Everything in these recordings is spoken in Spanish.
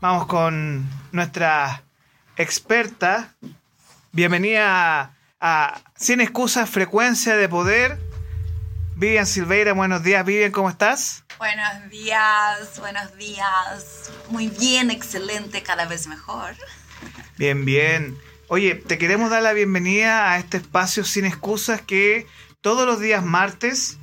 Vamos con nuestra experta. Bienvenida a, Sin Excusas, Frecuencia de Poder. Vivian Silveira, buenos días. Vivian, ¿cómo estás? Buenos días, buenos días. Muy bien, excelente, cada vez mejor. Bien, bien. Oye, te queremos dar la bienvenida a este espacio Sin Excusas que todos los días martes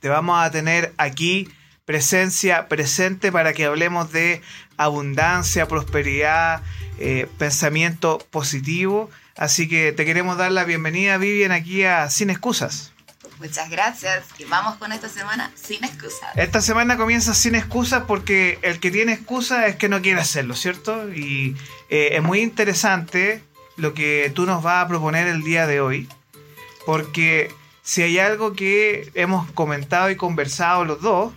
te vamos a tener aquí presencia presente para que hablemos de abundancia, prosperidad, eh, pensamiento positivo. Así que te queremos dar la bienvenida, Vivian, aquí a Sin Excusas. Muchas gracias y vamos con esta semana sin excusas. Esta semana comienza sin excusas porque el que tiene excusas es que no quiere hacerlo, ¿cierto? Y eh, es muy interesante lo que tú nos vas a proponer el día de hoy, porque si hay algo que hemos comentado y conversado los dos,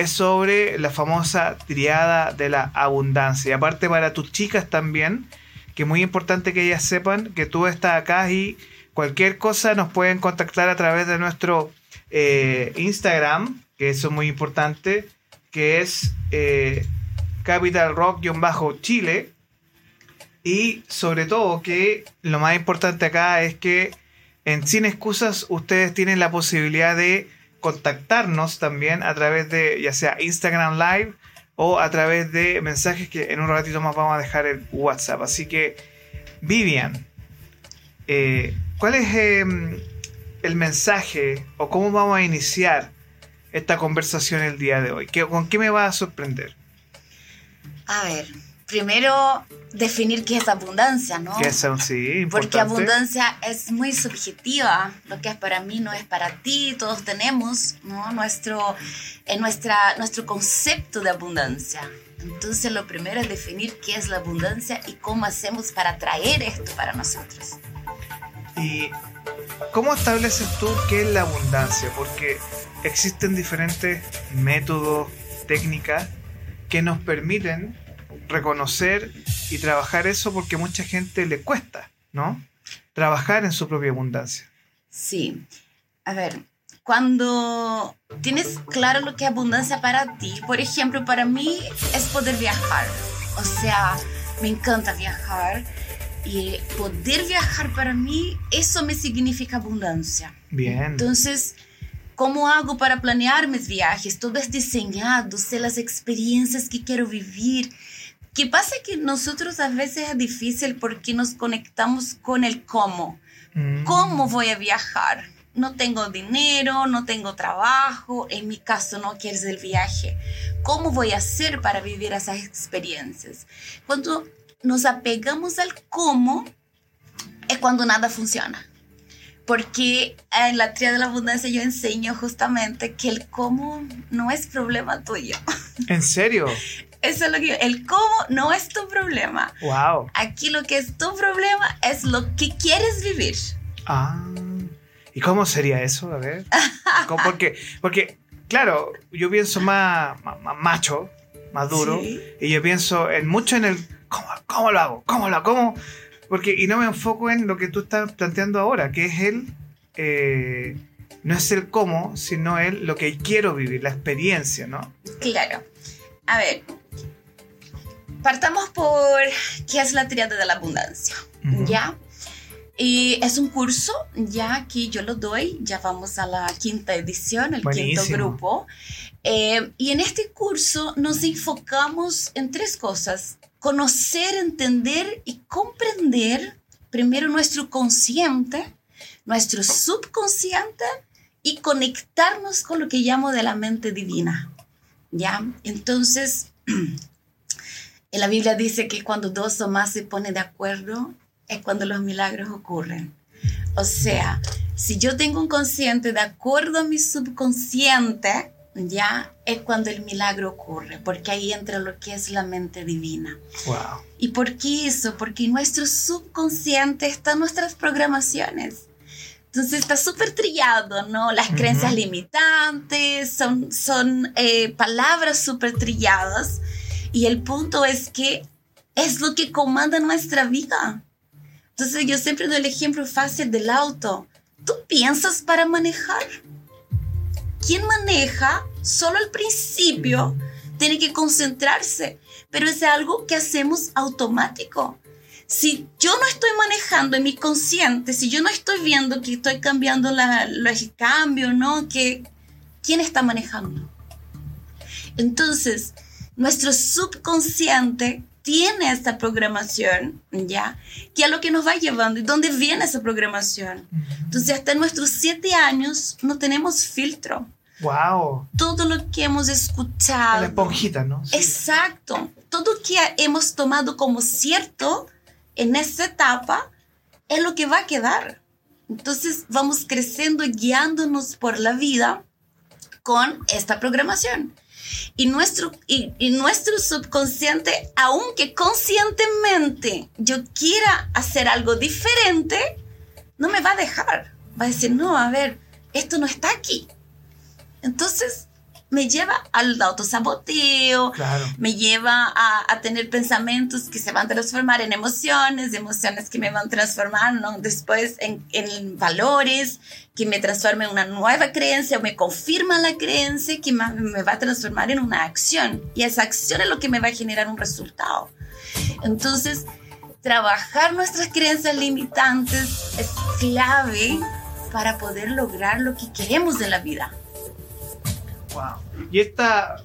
es sobre la famosa triada de la abundancia. Y aparte para tus chicas también, que es muy importante que ellas sepan que tú estás acá y cualquier cosa nos pueden contactar a través de nuestro eh, Instagram, que eso es muy importante, que es eh, Capital Rock-Chile. Y sobre todo que lo más importante acá es que en Sin Excusas ustedes tienen la posibilidad de contactarnos también a través de ya sea Instagram Live o a través de mensajes que en un ratito más vamos a dejar el WhatsApp. Así que, Vivian, eh, ¿cuál es em, el mensaje o cómo vamos a iniciar esta conversación el día de hoy? ¿Con qué me va a sorprender? A ver, primero definir qué es abundancia, ¿no? ¿Qué es, sí, Porque abundancia es muy subjetiva. Lo que es para mí no es para ti. Todos tenemos, ¿no? Nuestro, en nuestra, nuestro concepto de abundancia. Entonces lo primero es definir qué es la abundancia y cómo hacemos para traer esto para nosotros. ¿Y cómo estableces tú qué es la abundancia? Porque existen diferentes métodos, técnicas que nos permiten reconocer y trabajar eso porque mucha gente le cuesta, ¿no? Trabajar en su propia abundancia. Sí. A ver, cuando tienes claro lo que es abundancia para ti, por ejemplo, para mí es poder viajar. O sea, me encanta viajar y poder viajar para mí, eso me significa abundancia. Bien. Entonces, ¿cómo hago para planear mis viajes? Todo es diseñado, sé las experiencias que quiero vivir ¿Qué pasa que nosotros a veces es difícil porque nos conectamos con el cómo. Mm. ¿Cómo voy a viajar? No tengo dinero, no tengo trabajo, en mi caso no quieres el viaje. ¿Cómo voy a hacer para vivir esas experiencias? Cuando nos apegamos al cómo, es cuando nada funciona. Porque en la tría de la abundancia yo enseño justamente que el cómo no es problema tuyo. ¿En serio? Eso es lo que el cómo no es tu problema. Wow. Aquí lo que es tu problema es lo que quieres vivir. Ah. ¿Y cómo sería eso? A ver. ¿Cómo- Porque, porque, claro, yo pienso más, más, más macho, más duro, Sí. y yo pienso en mucho en el ¿cómo, cómo lo hago? ¿Cómo lo hago? ¿Cómo? Porque, y no me enfoco en lo que tú estás planteando ahora, que es el. eh, no es el cómo, sino el lo que quiero vivir, la experiencia, ¿no? Claro. A ver. Partamos por qué es la triada de la abundancia. ¿Ya? Y es un curso ya que yo lo doy, ya vamos a la quinta edición, el Buenísimo. quinto grupo. Eh, y en este curso nos enfocamos en tres cosas. Conocer, entender y comprender primero nuestro consciente, nuestro subconsciente y conectarnos con lo que llamo de la mente divina. ¿Ya? Entonces, en la Biblia dice que cuando dos o más se ponen de acuerdo, es cuando los milagros ocurren. O sea, si yo tengo un consciente de acuerdo a mi subconsciente, ya es cuando el milagro ocurre, porque ahí entra lo que es la mente divina. Wow. ¿Y por qué eso? Porque en nuestro subconsciente están nuestras programaciones. Entonces está súper trillado, ¿no? Las creencias limitantes son, son eh, palabras súper trilladas. Y el punto es que es lo que comanda nuestra vida. Entonces yo siempre doy el ejemplo fácil del auto. ¿Tú piensas para manejar? Quien maneja, solo al principio, tiene que concentrarse, pero es algo que hacemos automático. Si yo no estoy manejando en mi consciente, si yo no estoy viendo que estoy cambiando la, los cambios, ¿no? Que, ¿Quién está manejando? Entonces, nuestro subconsciente tiene esta programación, ¿ya? Que es lo que nos va llevando. ¿Y dónde viene esa programación? Entonces, hasta nuestros siete años no tenemos filtro. Wow. Todo lo que hemos escuchado. La esponjita, ¿no? Sí. Exacto. Todo que hemos tomado como cierto en esta etapa es lo que va a quedar. Entonces vamos creciendo y guiándonos por la vida con esta programación. Y nuestro, y, nuestro subconsciente, aunque conscientemente yo quiera hacer algo diferente, no me va a dejar. Va a decir, no, a ver, esto no está aquí. Entonces me lleva al autosaboteo, Claro. me lleva a, a tener pensamientos que se van a transformar en emociones, emociones que me van a transformar ¿no? después en, en valores, que me transforma en una nueva creencia o me confirma la creencia que me va a transformar en una acción. Y esa acción es lo que me va a generar un resultado. Entonces, trabajar nuestras creencias limitantes es clave para poder lograr lo que queremos de la vida. Y esta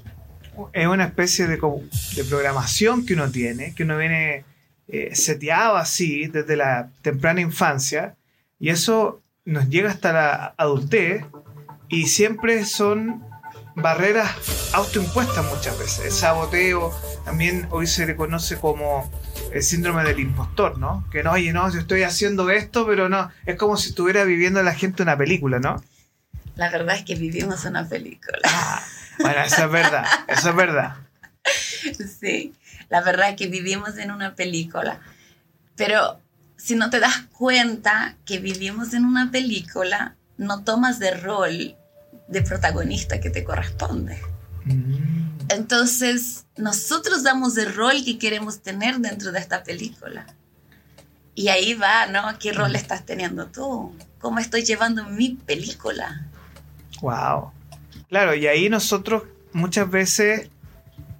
es una especie de programación que uno tiene, que uno viene eh, seteado así desde la temprana infancia, y eso nos llega hasta la adultez, y siempre son barreras autoimpuestas muchas veces. El saboteo también hoy se le conoce como el síndrome del impostor, ¿no? Que no, oye, no, yo estoy haciendo esto, pero no, es como si estuviera viviendo la gente una película, ¿no? La verdad es que vivimos una película. Ah, bueno, eso es verdad, eso es verdad. Sí, la verdad es que vivimos en una película. Pero si no te das cuenta que vivimos en una película, no tomas de rol de protagonista que te corresponde. Mm, Entonces, nosotros damos el rol que queremos tener dentro de esta película. Y ahí va, ¿no? ¿Qué rol estás teniendo tú? ¿Cómo estoy llevando mi película? Wow. Claro, y ahí nosotros muchas veces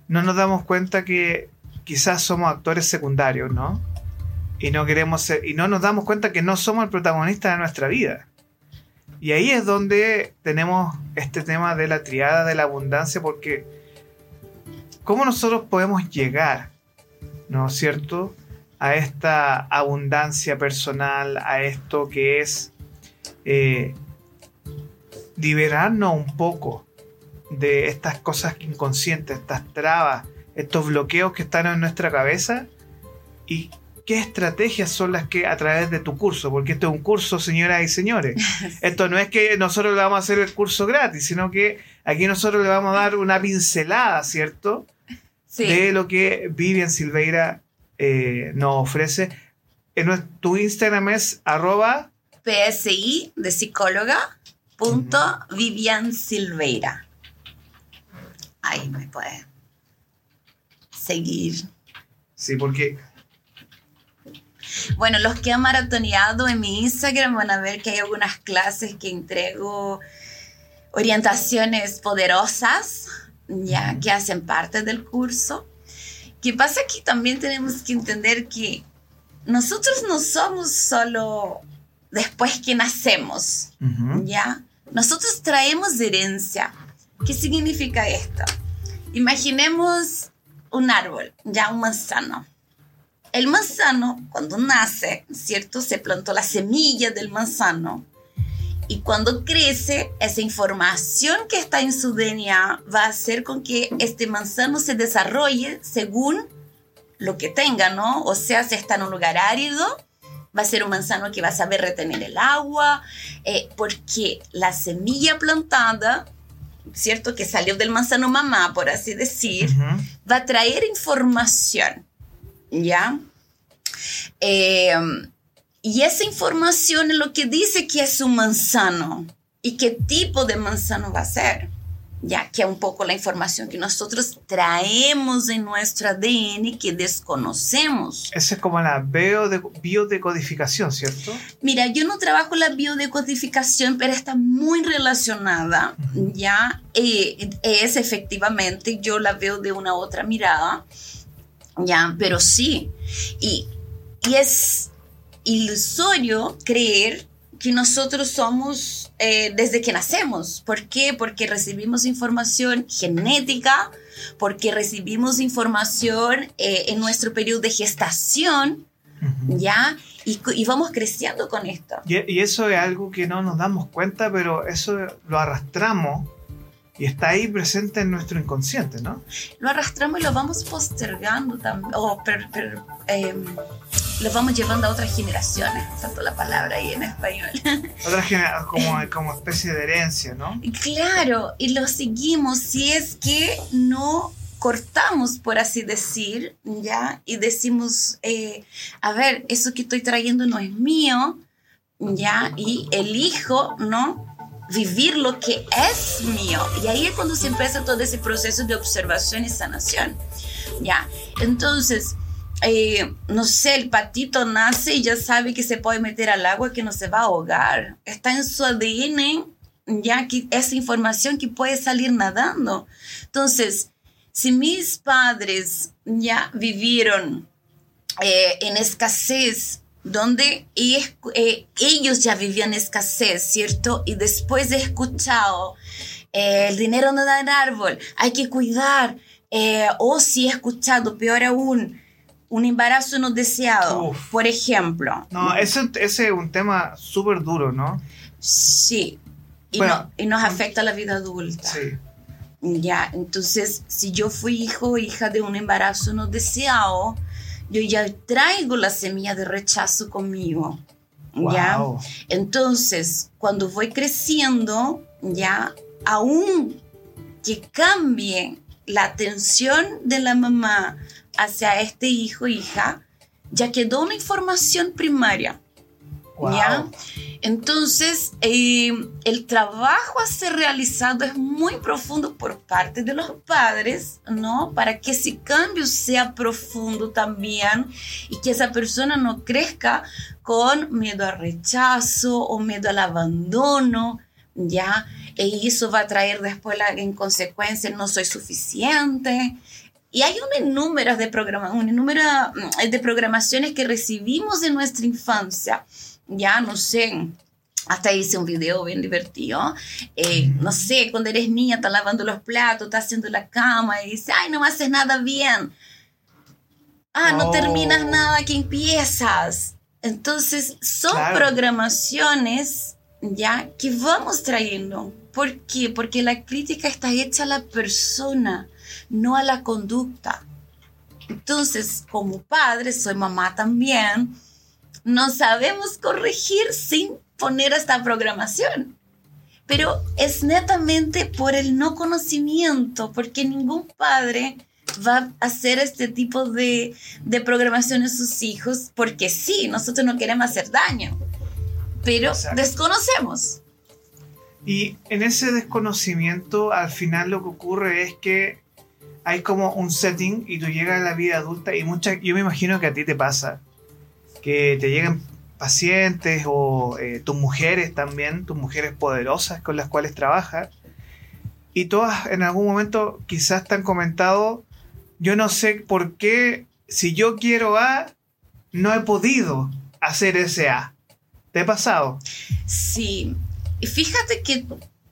no nos damos cuenta que quizás somos actores secundarios, ¿no? Y no queremos ser, y no nos damos cuenta que no somos el protagonista de nuestra vida. Y ahí es donde tenemos este tema de la triada de la abundancia, porque ¿cómo nosotros podemos llegar, ¿no es cierto?, a esta abundancia personal, a esto que es eh, liberarnos un poco de estas cosas inconscientes, estas trabas, estos bloqueos que están en nuestra cabeza y qué estrategias son las que a través de tu curso, porque esto es un curso, señoras y señores. Esto no es que nosotros le vamos a hacer el curso gratis, sino que aquí nosotros le vamos a dar una pincelada, ¿cierto? Sí. de lo que Vivian Silveira eh, nos ofrece. En nuestro, tu Instagram es arroba PSI de psicóloga punto Vivian Silveira. Ahí me puede seguir. Sí, porque Bueno, los que han maratoneado en mi Instagram van a ver que hay algunas clases que entrego orientaciones poderosas, ya que hacen parte del curso. Que pasa que también tenemos que entender que nosotros no somos solo después que nacemos, ¿ya? Nosotros traemos herencia. ¿Qué significa esto? Imaginemos un árbol, ya un manzano. El manzano, cuando nace, ¿cierto? Se plantó la semilla del manzano. Y cuando crece, esa información que está en su DNA va a hacer con que este manzano se desarrolle según lo que tenga, ¿no? O sea, si está en un lugar árido, va a ser un manzano que va a saber retener el agua, eh, porque la semilla plantada, ¿cierto? Que salió del manzano mamá, por así decir, va a traer información, ¿ya? Eh, y esa información es lo que dice que es un manzano y qué tipo de manzano va a ser, ya que es un poco la información que nosotros traemos en nuestro ADN que desconocemos. esa es como la biode- biodecodificación, ¿cierto? Mira, yo no trabajo la biodecodificación, pero está muy relacionada, Ujú. ya eh, es efectivamente, yo la veo de una otra mirada, ya, pero sí, y, y es ilusorio creer que nosotros somos eh, desde que nacemos. ¿Por qué? Porque recibimos información genética, porque recibimos información eh, en nuestro periodo de gestación, Ujú. ¿ya? Y, y vamos creciendo con esto. Y, y eso es algo que no nos damos cuenta, pero eso lo arrastramos y está ahí presente en nuestro inconsciente, ¿no? Lo arrastramos y lo vamos postergando también, o per- per- em, lo vamos llevando a otras generaciones, tanto la palabra ahí en español. Otra genera- como, como especie de herencia, ¿no? Claro, y lo seguimos si es que no cortamos, por así decir, ¿ya? Y decimos, eh, a ver, eso que estoy trayendo no es mío, ¿ya? Y elijo, ¿no? Vivir lo que es mío. Y ahí es cuando se empieza todo ese proceso de observación y sanación, ¿ya? Entonces, eh, no sé, el patito nace y ya sabe que se puede meter al agua, que no se va a ahogar. Está en su ADN ya que esa información que puede salir nadando. Entonces, si mis padres ya vivieron eh, en escasez, donde eh, ellos ya vivían escasez, ¿cierto? Y después he escuchado, el dinero no da en árbol, hay que cuidar, o si he escuchado, peor aún, un embarazo no deseado, Uf. por ejemplo. No, ese, ese es un tema súper duro, ¿no? Sí. Y, Bueno, no- y nos afecta a la vida adulta. Sí. Ya, entonces, si yo fui hijo o hija de un embarazo no deseado, yo ya traigo la semilla de rechazo conmigo. ¿Ya? Wow. Entonces, cuando voy creciendo, ya, aún que cambie la atención de la mamá hacia este hijo hija, ya quedó una información primaria. Wow. ¿Ya? Entonces, eh, el trabajo a ser realizado es muy profundo por parte de los padres, ¿no? Para que ese cambio sea profundo también y que esa persona no crezca con miedo al rechazo o miedo al abandono, ¿ya? Y eso va a traer después la- en consecuencia no soy suficiente. Y hay un número de, programa, un número mm, de programaciones que recibimos en nuestra infancia ya no sé, hasta hice un video bien divertido. Eh, no sé, cuando eres niña, estás lavando los platos, estás haciendo la cama y dices, ay, no me haces nada bien. Ah, no Oh. terminas nada que empiezas. Entonces, son Claro. programaciones ya que vamos trayendo. ¿Por qué? Porque la crítica está hecha a la persona, no a la conducta. Entonces, como padre, soy mamá también, no sabemos corregir sin poner esta programación. Pero es netamente por el no conocimiento, porque ningún padre va a hacer este tipo de, de programación en sus hijos, porque sí, nosotros no queremos hacer daño, pero Exacto. desconocemos. Y en ese desconocimiento, al final lo que ocurre es que hay como un setting y tú llegas a la vida adulta y muchas, yo me imagino que a ti te pasa, que te llegan pacientes o eh, tus mujeres también, tus mujeres poderosas con las cuales trabajas, y todas en algún momento quizás te han comentado, yo no sé por qué, si yo quiero A, no he podido hacer ese A. ¿Te ha pasado? Sí, y fíjate que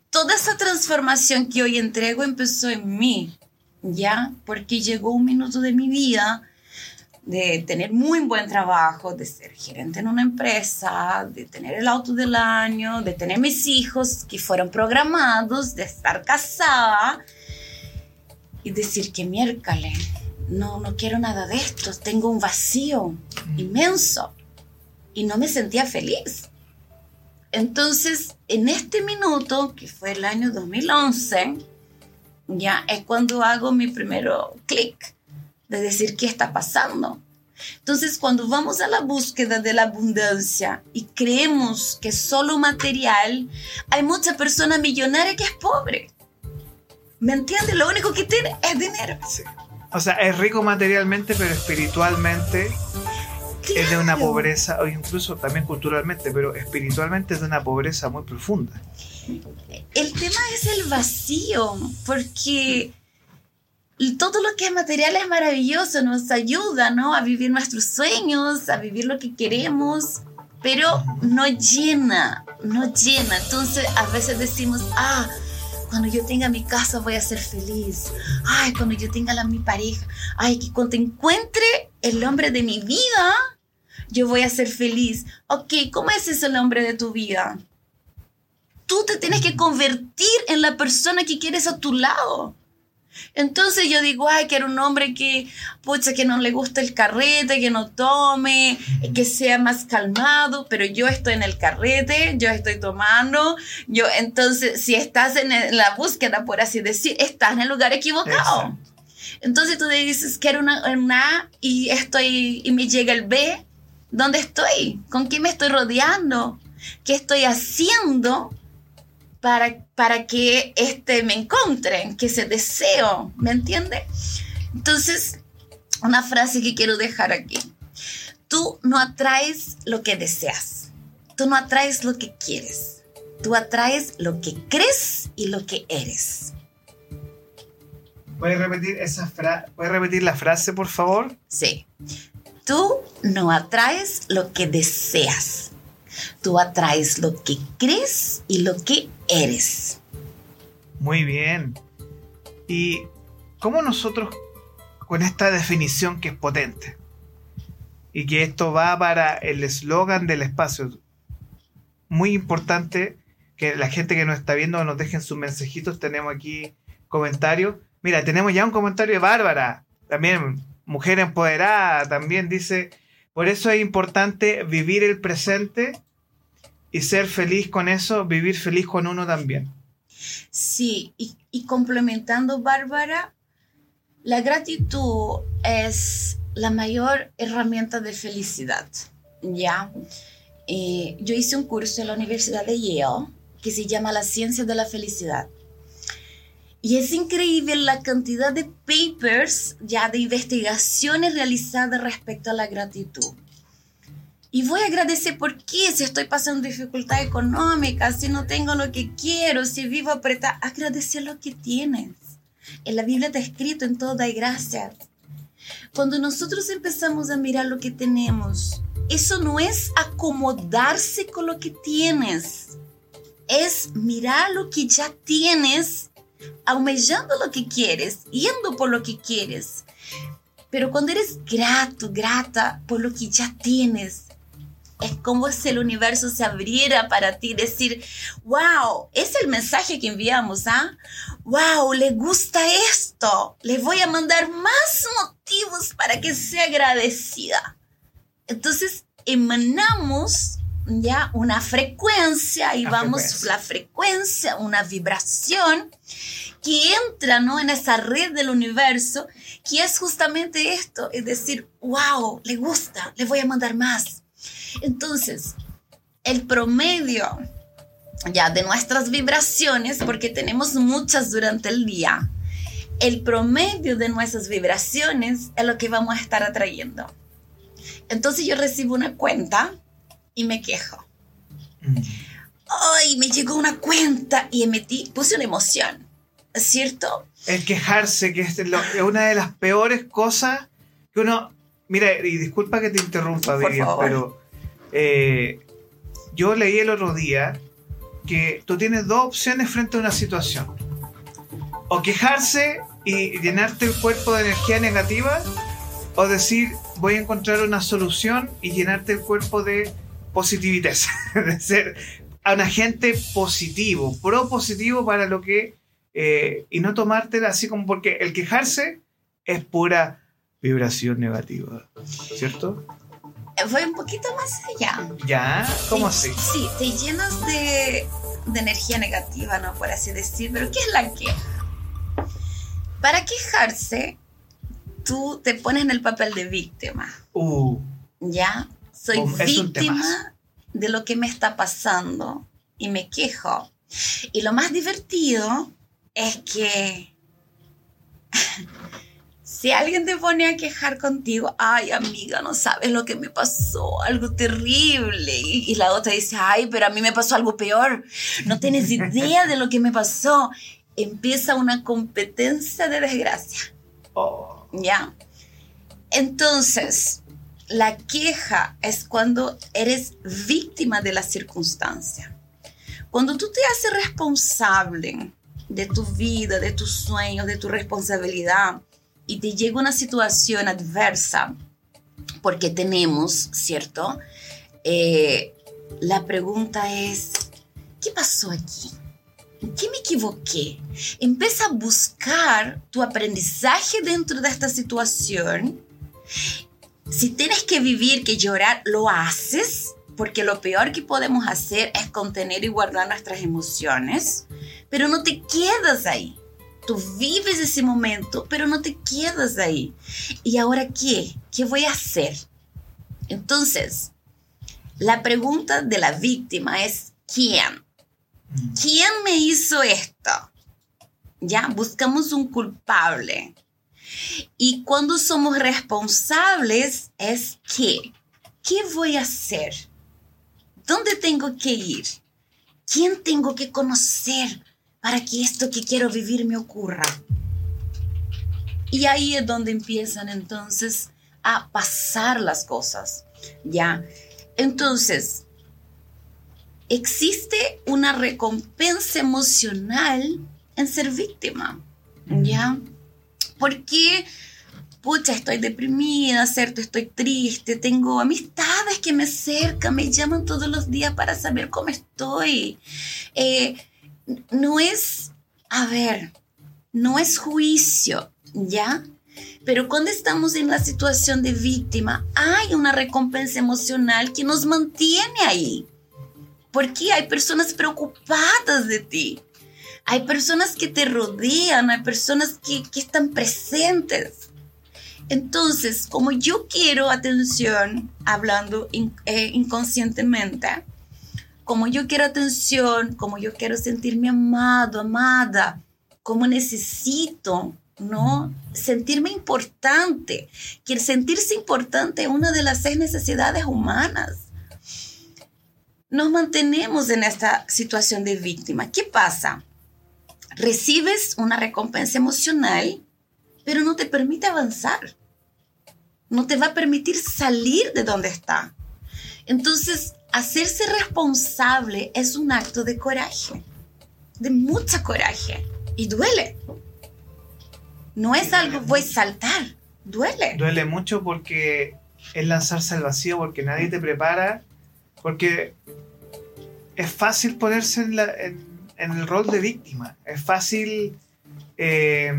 toda esa transformación que hoy entrego empezó en mí, ¿ya? Porque llegó un minuto de mi vida de tener muy buen trabajo, de ser gerente en una empresa, de tener el auto del año, de tener mis hijos que fueron programados, de estar casada y decir que miércoles, no, no quiero nada de esto, tengo un vacío inmenso y no me sentía feliz. Entonces, en este minuto, que fue el año 2011, ya es cuando hago mi primero clic de decir qué está pasando. Entonces, cuando vamos a la búsqueda de la abundancia y creemos que solo material, hay mucha persona millonaria que es pobre. ¿Me entiendes? Lo único que tiene es dinero. Sí. O sea, es rico materialmente, pero espiritualmente es de una pobreza, o incluso también culturalmente, pero espiritualmente es de una pobreza muy profunda. El tema es el vacío, porque todo lo que es material es maravilloso, nos ayuda, ¿no? A vivir nuestros sueños, a vivir lo que queremos, pero no llena, no llena. Entonces a veces decimos, ah, cuando yo tenga mi casa voy a ser feliz. Ay, cuando yo tenga la, mi pareja. Ay, que cuando encuentre el hombre de mi vida, yo voy a ser feliz. Ok, ¿cómo es ese el hombre de tu vida? Tú te tienes que convertir en la persona que quieres a tu lado. Entonces yo digo, ay, quiero un hombre que, pucha, que no le guste el carrete, que no tome, que sea más calmado, pero yo estoy en el carrete, yo estoy tomando, yo, entonces, si estás en la búsqueda, por así decir, estás en el lugar equivocado. Exacto. Entonces tú dices, quiero una, una A y estoy, y me llega el B, ¿dónde estoy? ¿Con quién me estoy rodeando? ¿Qué estoy haciendo para, para que este me encuentren, que ese deseo, ¿me entiende? Entonces, una frase que quiero dejar aquí. Tú no atraes lo que deseas. Tú no atraes lo que quieres. Tú atraes lo que crees y lo que eres. ¿Puedes repetir, esa fra- ¿Puedes repetir la frase, por favor? Sí. Tú no atraes lo que deseas. Tú atraes lo que crees y lo que eres. Muy bien. ¿Y cómo nosotros, con esta definición que es potente, y que esto va para el eslogan del espacio, muy importante que la gente que nos está viendo nos dejen sus mensajitos, tenemos aquí comentarios. Mira, tenemos ya un comentario de Bárbara, también mujer empoderada, también dice, por eso es importante vivir el presente y ser feliz con eso, vivir feliz con uno también. Sí, y, complementando, Bárbara, la gratitud es la mayor herramienta de felicidad, ¿ya? Eh, yo hice un curso en la Universidad de Yale que se llama La Ciencia de la Felicidad. Y es increíble la cantidad de papers, ya de investigaciones realizadas respecto a la gratitud. Y voy a agradecer por qué, si estoy pasando dificultad económica, si no tengo lo que quiero, si vivo apretada, agradecer lo que tienes. En la Biblia está escrito en todo hay gracias. Cuando nosotros empezamos a mirar lo que tenemos, eso no es acomodarse con lo que tienes, es mirar lo que ya tienes, aumentando lo que quieres, yendo por lo que quieres. Pero cuando eres grato, grata por lo que ya tienes, es como si el universo se abriera para ti, decir, wow, es el mensaje que enviamos, ¿ah? Wow, le gusta esto, le voy a mandar más motivos para que sea agradecida. Entonces, emanamos ya una frecuencia y La vamos frecuencia. la frecuencia, una vibración que entra ¿no? en esa red del universo, que es justamente esto, es decir, wow, le gusta, le voy a mandar más. Entonces, el promedio ya de nuestras vibraciones, porque tenemos muchas durante el día, el promedio de nuestras vibraciones es lo que vamos a estar atrayendo. Entonces yo recibo una cuenta y me quejo. Mm. Ay, me llegó una cuenta y emití, puse una emoción, ¿cierto? El quejarse, que es, una de las peores cosas que uno... Mira, y disculpa que te interrumpa, Vivian, pero eh, yo leí el otro día que tú tienes dos opciones frente a una situación. O quejarse y llenarte el cuerpo de energía negativa, o decir, voy a encontrar una solución y llenarte el cuerpo de positividad, de ser un agente positivo, propositivo para lo que, eh, y no tomártela así como porque el quejarse es pura vibración negativa, ¿cierto? Voy un poquito más allá. ¿Ya? ¿Cómo así? Sí, te llenas de, de energía negativa, ¿no? Por así decir, pero ¿qué es la queja? Para quejarse, tú te pones en el papel de víctima. Uh. ¿Ya? Soy víctima de lo que me está pasando y me quejo. Y lo más divertido es que si alguien te pone a quejar contigo, ay amiga, no sabes lo que me pasó, algo terrible. Y, la otra dice, ay, pero a mí me pasó algo peor. No tienes idea de lo que me pasó. Empieza una competencia de desgracia. Oh. ¿Ya? Entonces, la queja es cuando eres víctima de la circunstancia. Cuando tú te haces responsable de tu vida, de tus sueños, de tu responsabilidad y te llega una situación adversa, porque tenemos, ¿cierto? Eh, la pregunta es, ¿qué pasó aquí? ¿En qué me equivoqué? Empieza a buscar tu aprendizaje dentro de esta situación si tienes que vivir, que llorar, lo haces, porque lo peor que podemos hacer es contener y guardar nuestras emociones, pero no te quedas ahí. Tú vives ese momento, pero no te quedas ahí. ¿Y ahora qué? ¿Qué voy a hacer? Entonces, la pregunta de la víctima es, ¿quién? ¿Quién me hizo esto? Ya, buscamos un culpable. Y cuando somos responsables es qué. ¿Qué voy a hacer? ¿Dónde tengo que ir? ¿Quién tengo que conocer para que esto que quiero vivir me ocurra? Y ahí es donde empiezan entonces a pasar las cosas. ¿Ya? Entonces, existe una recompensa emocional en ser víctima. ¿Ya? porque, pucha, estoy deprimida, ¿cierto? Estoy triste, tengo amistades que me cercan, me llaman todos los días para saber cómo estoy. Eh, no es, a ver, no es juicio, ¿ya? Pero cuando estamos en la situación de víctima, hay una recompensa emocional que nos mantiene ahí. Porque hay personas preocupadas de ti. Hay personas que te rodean, hay personas que, están presentes. Entonces, como yo quiero atención, hablando eh, inconscientemente, como yo quiero atención, como yo quiero sentirme amado, amada, como necesito, ¿no? Sentirme importante. Que el sentirse importante es una de las seis necesidades humanas. Nos mantenemos en esta situación de víctima. ¿Qué pasa? recibes una recompensa emocional, pero no te permite avanzar. No te va a permitir salir de donde está. Entonces, hacerse responsable es un acto de coraje, de mucha coraje. Y duele. No es algo, voy a saltar. Duele. Duele mucho porque es lanzarse al vacío, porque nadie te prepara, porque es fácil ponerse en, la, en el rol de víctima. Es fácil. Eh,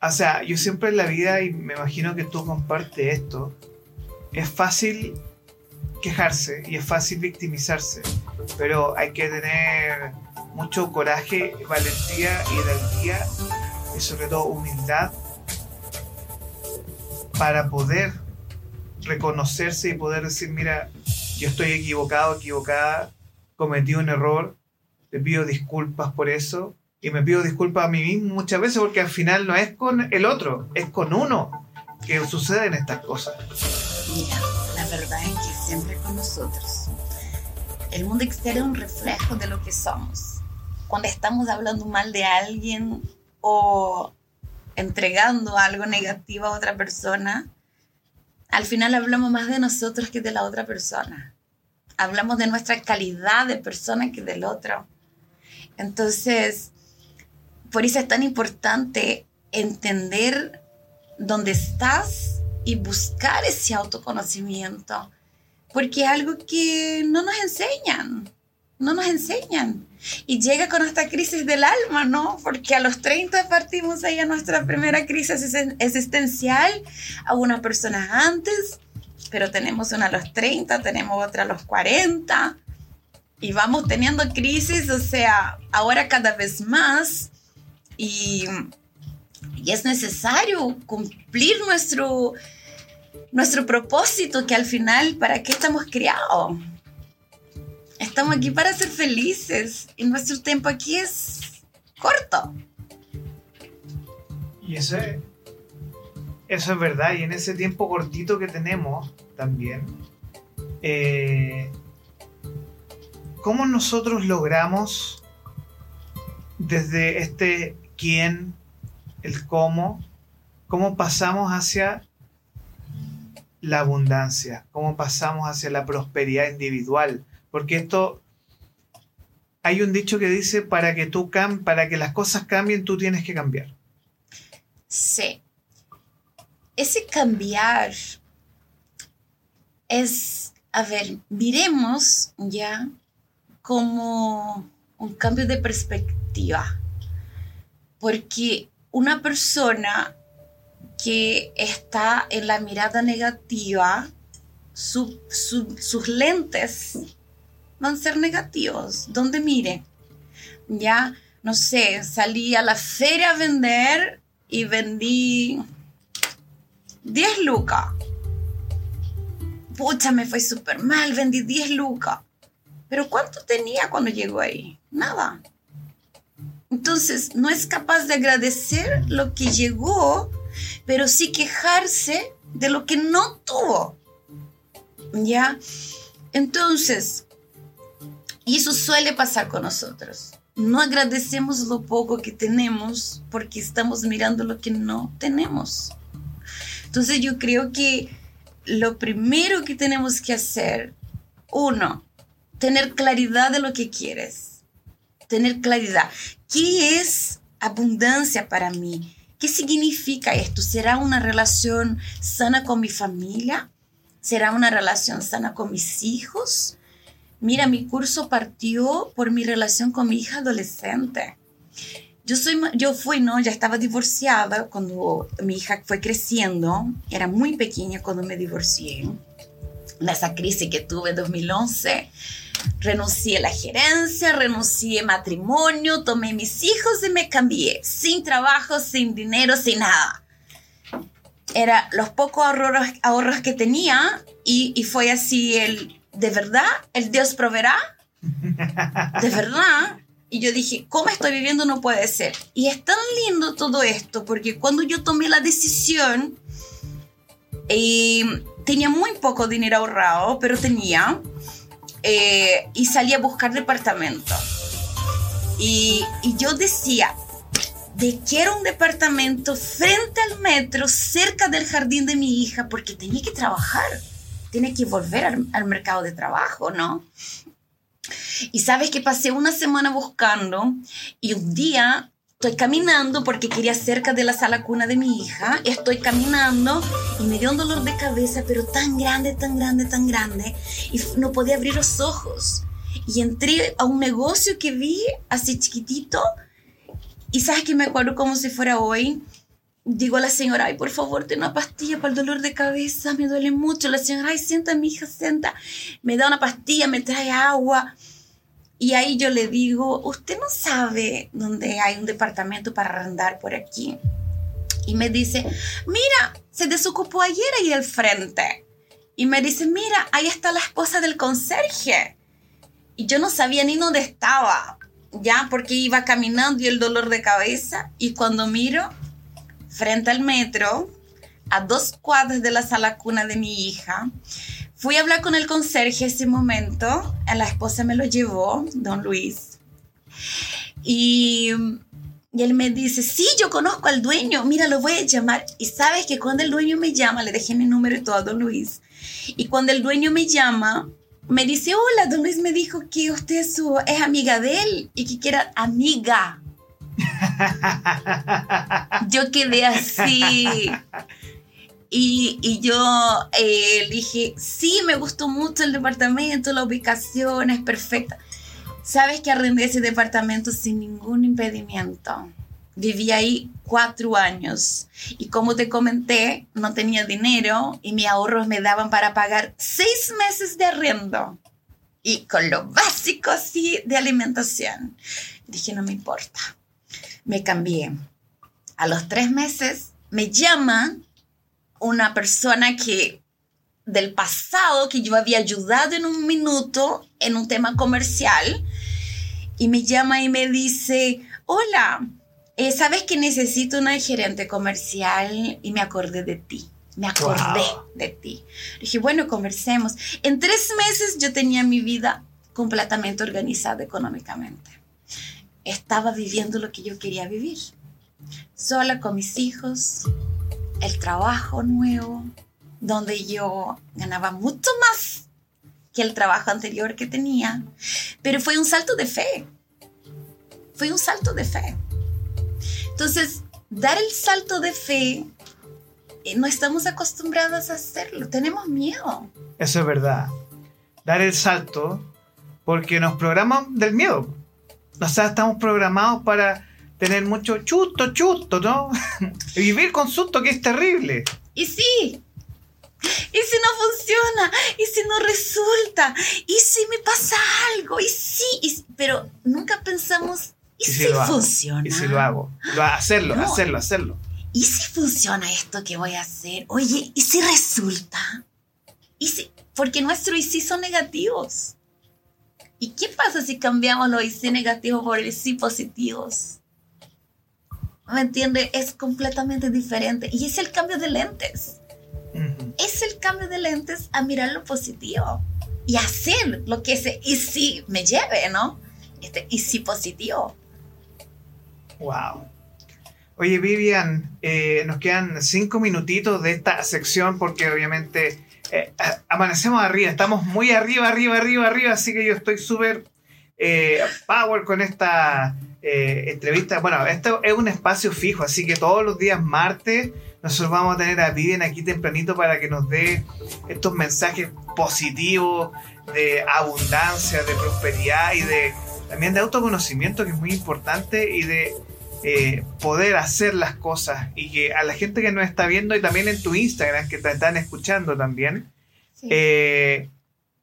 o sea, yo siempre en la vida, y me imagino que tú compartes esto, es fácil quejarse y es fácil victimizarse, pero hay que tener mucho coraje, valentía, hidalguía y sobre todo humildad para poder reconocerse y poder decir, mira, yo estoy equivocado, equivocada, cometí un error, te pido disculpas por eso y me pido disculpas a mí mismo muchas veces porque al final no es con el otro, es con uno que suceden estas cosas. Mira, la verdad es que siempre con nosotros. El mundo exterior es un reflejo de lo que somos. Cuando estamos hablando mal de alguien o entregando algo negativo a otra persona, al final hablamos más de nosotros que de la otra persona. Hablamos de nuestra calidad de persona que del otro. Entonces, por eso es tan importante entender dónde estás y buscar ese autoconocimiento, porque es algo que no nos enseñan, no nos enseñan. Y llega con esta crisis del alma, ¿no? Porque a los 30 partimos ahí a nuestra primera crisis existencial, algunas personas antes, pero tenemos una a los 30, tenemos otra a los 40, y vamos teniendo crisis, o sea, ahora cada vez más, y es necesario cumplir nuestro, nuestro propósito, que al final, ¿para qué estamos criados? Estamos aquí para ser felices y nuestro tiempo aquí es corto. Y eso es, eso es verdad. Y en ese tiempo cortito que tenemos también, eh, ¿cómo nosotros logramos desde este quién, el cómo, cómo pasamos hacia la abundancia, cómo pasamos hacia la prosperidad individual? Porque esto, hay un dicho que dice, para que tú cam para que las cosas cambien, tú tienes que cambiar. Sí. Ese cambiar es, a ver, miremos ya como un cambio de perspectiva. Porque una persona que está en la mirada negativa, sus lentes van a ser negativos. Donde mire, ya, no sé, salí a la feria a vender y vendí 10 lucas. Pucha, me fue súper mal, vendí 10 lucas. Pero ¿cuánto tenía cuando llegó ahí? Nada. Entonces, no es capaz de agradecer lo que llegó, pero sí quejarse de lo que no tuvo. ¿Ya? Entonces, y eso suele pasar con nosotros. No agradecemos lo poco que tenemos porque estamos mirando lo que no tenemos. Entonces yo creo que lo primero que tenemos que hacer, uno, tener claridad de lo que quieres. Tener claridad. ¿Qué es abundancia para mí? ¿Qué significa esto? ¿Será una relación sana con mi familia? ¿Será una relación sana con mis hijos? Mira, mi curso partió por mi relación con mi hija adolescente. Yo, soy, yo fui, ¿no? Ya estaba divorciada cuando mi hija fue creciendo. Era muy pequeña cuando me divorcié. En esa crisis que tuve en 2011, renuncié a la gerencia, renuncié a matrimonio, tomé mis hijos y me cambié. Sin trabajo, sin dinero, sin nada. Era los pocos ahorros, ahorros que tenía y, y fue así el ¿de verdad el Dios proveerá? ¿De verdad? Y yo dije, ¿cómo estoy viviendo? No puede ser. Y es tan lindo todo esto, porque cuando yo tomé la decisión, eh, tenía muy poco dinero ahorrado, pero tenía, eh, y salí a buscar departamento. Y, yo decía, de quiero un departamento frente al metro, cerca del jardín de mi hija, porque tenía que trabajar tiene que volver al, mercado de trabajo, ¿no? Y sabes que pasé una semana buscando y un día estoy caminando porque quería cerca de la sala cuna de mi hija, estoy caminando y me dio un dolor de cabeza, pero tan grande, tan grande, tan grande, y no podía abrir los ojos. Y entré a un negocio que vi así chiquitito y sabes que me acuerdo como si fuera hoy, digo a la señora, ay, por favor, ten una pastilla para el dolor de cabeza, me duele mucho. La señora, ay, sienta, mi hija, sienta. Me da una pastilla, me trae agua. Y ahí yo le digo, usted no sabe dónde hay un departamento para arrendar por aquí. Y me dice, mira, se desocupó ayer ahí al frente. Y me dice, mira, ahí está la esposa del conserje. Y yo no sabía ni dónde estaba, ya, porque iba caminando y el dolor de cabeza. Y cuando miro, frente al metro, a dos cuadras de la sala cuna de mi hija, fui a hablar con el conserje ese momento. A la esposa me lo llevó, don Luis. Y y él me dice, sí, yo conozco al dueño, mira, lo voy a llamar. Y sabes que cuando el dueño me llama, le dejé mi número y todo a don Luis. Y cuando el dueño me llama, me dice, hola, don Luis me dijo que usted es, su, es amiga de él y que quiera amiga. yo quedé así. Y, yo eh, dije, sí, me gustó mucho el departamento, la ubicación es perfecta. Sabes que arrendé ese departamento sin ningún impedimento. Viví ahí cuatro años y como te comenté, no tenía dinero y mis ahorros me daban para pagar seis meses de arriendo y con lo básico así de alimentación. Dije, no me importa. Me cambié. A los tres meses me llama una persona que del pasado que yo había ayudado en un minuto en un tema comercial y me llama y me dice, hola, eh, ¿sabes que necesito una gerente comercial? Y me acordé de ti. Me acordé de ti. Dije, bueno, conversemos. En tres meses yo tenía mi vida completamente organizada económicamente. Estaba viviendo lo que yo quería vivir. Sola con mis hijos, el trabajo nuevo, donde yo ganaba mucho más que el trabajo anterior que tenía. Pero fue un salto de fe. Fue un salto de fe. Entonces, dar el salto de fe, eh, no estamos acostumbrados a hacerlo, tenemos miedo. Eso es verdad. Dar el salto porque nos programan del miedo. O sea, estamos programados para tener mucho chusto, chusto, ¿no? Vivir con susto que es terrible. Y sí, ¿Y si no funciona? ¿Y si no resulta? ¿Y si me pasa algo? ¿Y sí? Pero nunca pensamos, ¿y, si, funciona? ¿Y si lo hago? hacerlo, hacerlo, hacerlo. ¿Y si funciona esto que voy a hacer? Oye, ¿y si resulta? ¿Y si? Porque nuestros y sí son negativos. ¿Y qué pasa si cambiamos los y sí negativos por el sí positivos? ¿Me entiende? Es completamente diferente. Y es el cambio de lentes es el cambio de lentes a mirar lo positivo y hacer lo que ese y si me lleve, ¿no? Este y si positivo. Wow. Oye, Vivian, eh, nos quedan cinco minutitos de esta sección porque obviamente eh, amanecemos arriba, estamos muy arriba, arriba, arriba, arriba, así que yo estoy súper eh, power con esta entrevista. Bueno, esto es un espacio fijo, así que todos los días martes nosotros vamos a tener a Vivian aquí tempranito para que nos dé estos mensajes positivos de abundancia, de prosperidad y de también de autoconocimiento que es muy importante y de eh, poder hacer las cosas y que a la gente que nos está viendo y también en tu Instagram que te están escuchando también, eh,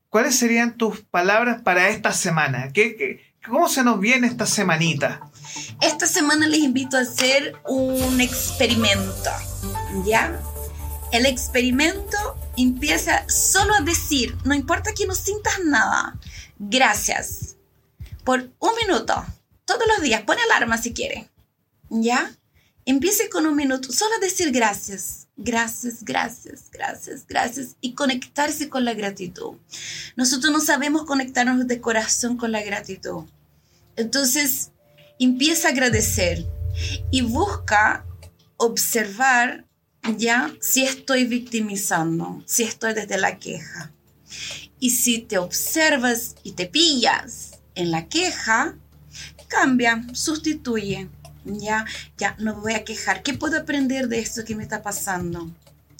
¿cuáles serían tus palabras para esta semana? ¿Qué, qué, cómo se nos viene esta semanita? Esta semana les invito a hacer un experimento, ¿ya? El experimento empieza solo a decir, no importa que no sientas nada, gracias, por un minuto, todos los días, pone alarma si quiere, ¿ya? Empiece con un minuto, solo a decir gracias, gracias, gracias, gracias, gracias y conectarse con la gratitud. Nosotros no sabemos conectarnos de corazón con la gratitud. Entonces, empieza a agradecer y busca observar ya si estoy victimizando, si estoy desde la queja. Y si te observas y te pillas en la queja, cambia, sustituye. Ya, ya, no voy a quejar. ¿Qué puedo aprender de esto que me está pasando?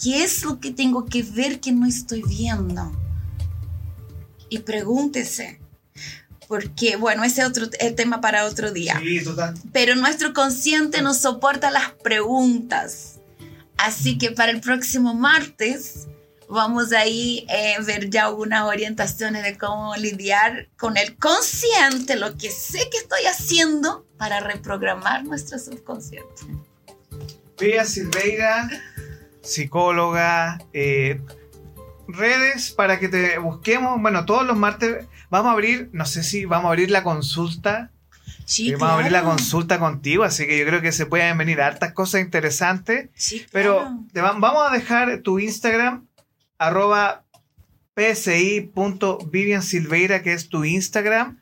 ¿Qué es lo que tengo que ver que no estoy viendo? Y pregúntese, porque, bueno, ese es otro tema para otro día. Sí, total. Pero nuestro consciente nos soporta las preguntas. Así que para el próximo martes vamos ahí a ver ya algunas orientaciones de cómo lidiar con el consciente, lo que sé que estoy haciendo para reprogramar nuestro subconsciente. Pia Silveira, psicóloga, eh, redes para que te busquemos. Bueno, todos los martes vamos a abrir, no sé si vamos a abrir la consulta. Sí, vamos a abrir la consulta contigo, así que yo creo que se pueden venir hartas cosas interesantes. Sí, Pero claro. te va- vamos a dejar tu Instagram, arroba psi.viviansilveira, que es tu Instagram.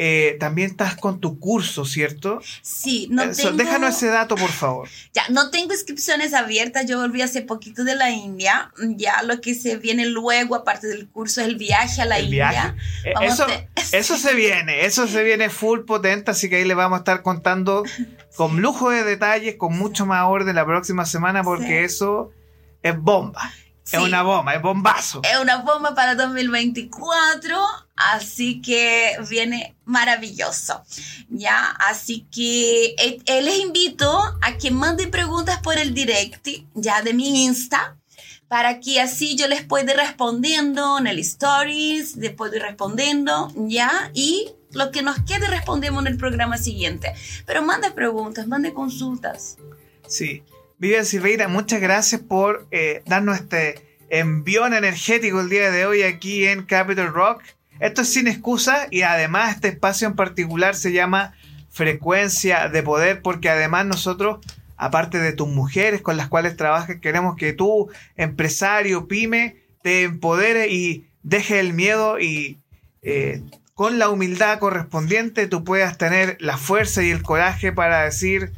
Eh, también estás con tu curso, ¿cierto? Sí, no Eso, tengo... Déjanos ese dato, por favor. Ya, no tengo inscripciones abiertas. Yo volví hace poquito de la India. Ya lo que se viene luego, aparte del curso, es el viaje a la El India. viaje. Eh, Vamos Eso, a- eso se viene, eso se viene full potente, así que ahí le vamos a estar contando con lujo de detalles, con mucho más orden la próxima semana, porque Sí. eso es bomba. Sí. Es una bomba, es bombazo. Es una bomba para 2024, así que viene maravilloso. Ya, así que eh, eh, les invito a que manden preguntas por el direct ya de mi Insta para que así yo les pueda ir respondiendo en el stories, les puedo ir respondiendo, ya, y lo que nos quede respondemos en el programa siguiente. Pero mande preguntas, mande consultas. Sí. Vivian Silveira, muchas gracias por eh, darnos este envión energético el día de hoy aquí en Capital Rock. Esto es sin excusa y además este espacio en particular se llama Frecuencia de Poder porque además nosotros, aparte de tus mujeres con las cuales trabajas, queremos que tú, empresario, pyme, te empodere y deje el miedo y eh, con la humildad correspondiente tú puedas tener la fuerza y el coraje para decir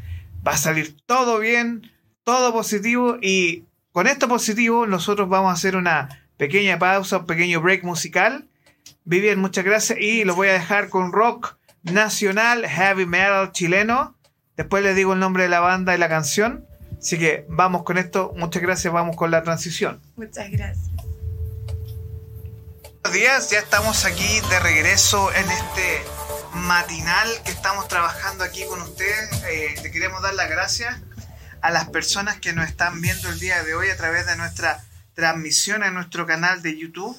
va a salir todo bien, todo positivo y con esto positivo nosotros vamos a hacer una pequeña pausa, un pequeño break musical. Vivian, muchas gracias y lo voy a dejar con rock nacional, heavy metal chileno. Después les digo el nombre de la banda y la canción. Así que vamos con esto. Muchas gracias, vamos con la transición. Muchas gracias. Buenos días, ya estamos aquí de regreso en este matinal que estamos trabajando aquí con ustedes. Eh, le queremos dar las gracias a las personas que nos están viendo el día de hoy a través de nuestra transmisión en nuestro canal de YouTube.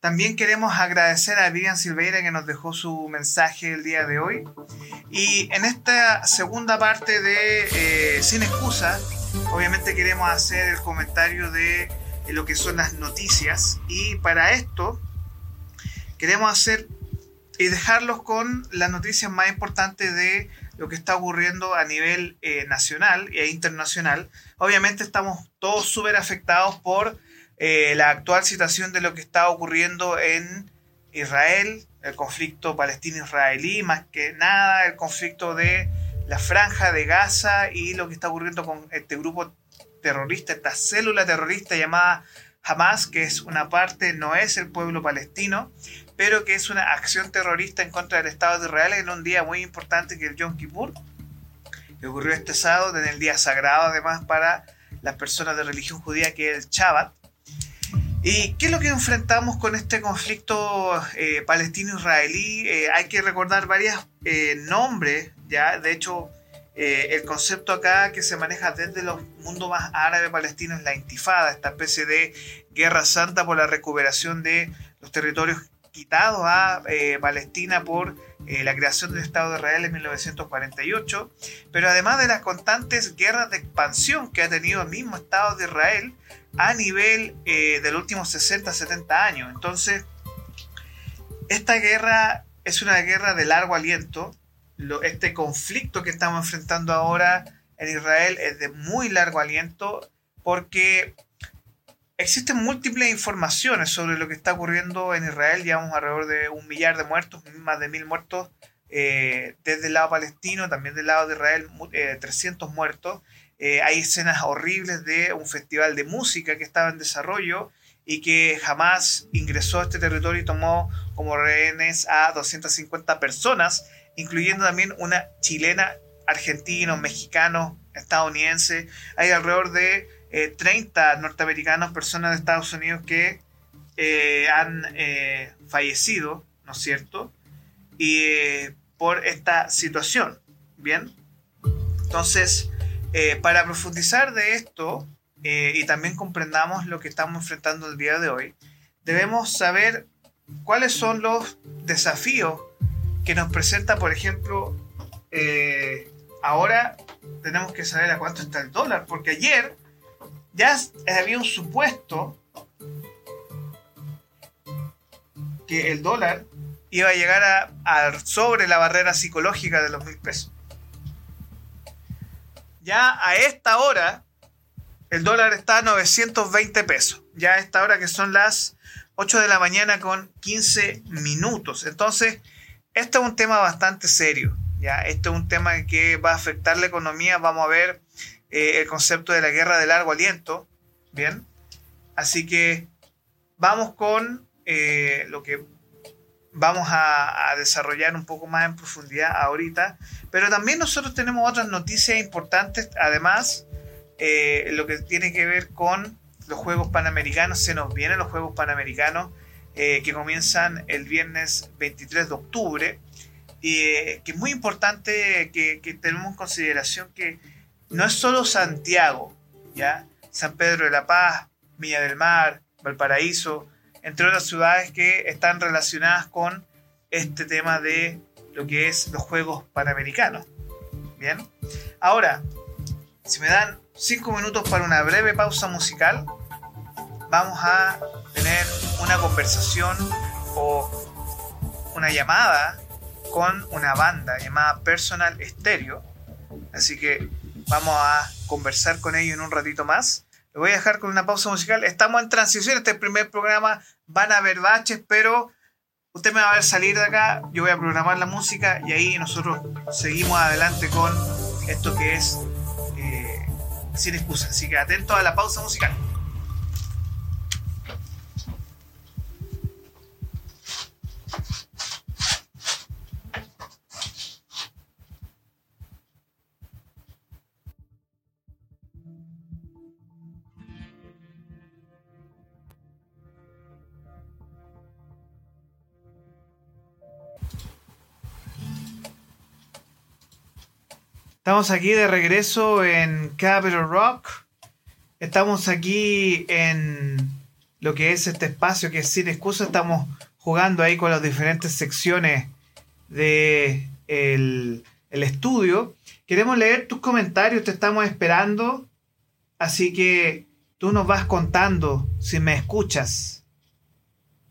También queremos agradecer a Vivian Silveira que nos dejó su mensaje el día de hoy. Y en esta segunda parte de eh, Sin Excusa, obviamente queremos hacer el comentario de eh, lo que son las noticias. Y para esto queremos hacer y dejarlos con las noticias más importantes de lo que está ocurriendo a nivel eh, nacional e internacional. Obviamente estamos todos súper afectados por eh, la actual situación de lo que está ocurriendo en Israel, el conflicto palestino-israelí, más que nada el conflicto de la franja de Gaza y lo que está ocurriendo con este grupo terrorista, esta célula terrorista llamada Hamas, que es una parte, no es el pueblo palestino, pero que es una acción terrorista en contra del Estado de Israel en un día muy importante que es el Yom Kippur, que ocurrió este sábado, en el día sagrado además para las personas de religión judía, que es el Shabbat. ¿Y qué es lo que enfrentamos con este conflicto eh, palestino-israelí? Eh, hay que recordar varios eh, nombres, ya, de hecho, eh, el concepto acá que se maneja desde los mundos más árabe palestino es la intifada, esta especie de guerra santa por la recuperación de los territorios quitados a eh, Palestina por eh, la creación del Estado de Israel en 1948, pero además de las constantes guerras de expansión que ha tenido el mismo Estado de Israel a nivel eh, de los últimos 60-70 años. Entonces, esta guerra es una guerra de largo aliento. Este conflicto que estamos enfrentando ahora en Israel es de muy largo aliento porque existen múltiples informaciones sobre lo que está ocurriendo en Israel. Llevamos alrededor de un millar de muertos, más de mil muertos eh, desde el lado palestino, también del lado de Israel, eh, 300 muertos. Eh, hay escenas horribles de un festival de música que estaba en desarrollo y que jamás ingresó a este territorio y tomó como rehenes a 250 personas, incluyendo también una chilena, argentino, mexicano, estadounidense. Hay alrededor de eh, 30 norteamericanos, personas de Estados Unidos que eh, han eh, fallecido, ¿no es cierto? Y eh, por esta situación, ¿bien? Entonces, eh, para profundizar de esto, eh, y también comprendamos lo que estamos enfrentando el día de hoy, debemos saber cuáles son los desafíos que nos presenta, por ejemplo, ahora tenemos que saber a cuánto está el dólar, porque ayer ya había un supuesto que el dólar iba a llegar a, sobre la barrera psicológica de los mil pesos. Ya a esta hora, el dólar está a 920 pesos. Ya a esta hora que son las 8 de la mañana con 15 minutos. Entonces, este es un tema bastante serio. ¿ya? Este es un tema que va a afectar la economía. Vamos a ver eh, el concepto de la guerra de largo aliento. Bien. Así que vamos con eh, lo que vamos a, desarrollar un poco más en profundidad ahorita. Pero también nosotros tenemos otras noticias importantes. Además, eh, lo que tiene que ver con los Juegos Panamericanos. Se nos vienen los Juegos Panamericanos que comienzan el viernes 23 de octubre. Y que es muy importante que, que, tenemos en consideración que no es solo Santiago, ¿ya? San Pedro de la Paz, Villa del Mar, Valparaíso, entre otras ciudades que están relacionadas con este tema de lo que es los Juegos Panamericanos. Bien, ahora, si me dan cinco minutos para una breve pausa musical, vamos a tener una conversación o una llamada con una banda llamada Personal Stereo. Así que vamos a conversar con ellos en un ratito más. Lo voy a dejar con una pausa musical. Estamos en transición. Este primer programa. Van a haber baches, pero usted me va a ver salir de acá. Yo voy a programar la música y ahí nosotros seguimos adelante con esto que es eh, sin excusa. Así que atento a la pausa musical. Estamos aquí de regreso en Capital Rock. Estamos aquí en lo que es este espacio que es Sin Excusa. Estamos jugando ahí con las diferentes secciones de estudio. Queremos leer tus comentarios, te estamos esperando. Así que tú nos vas contando si me escuchas.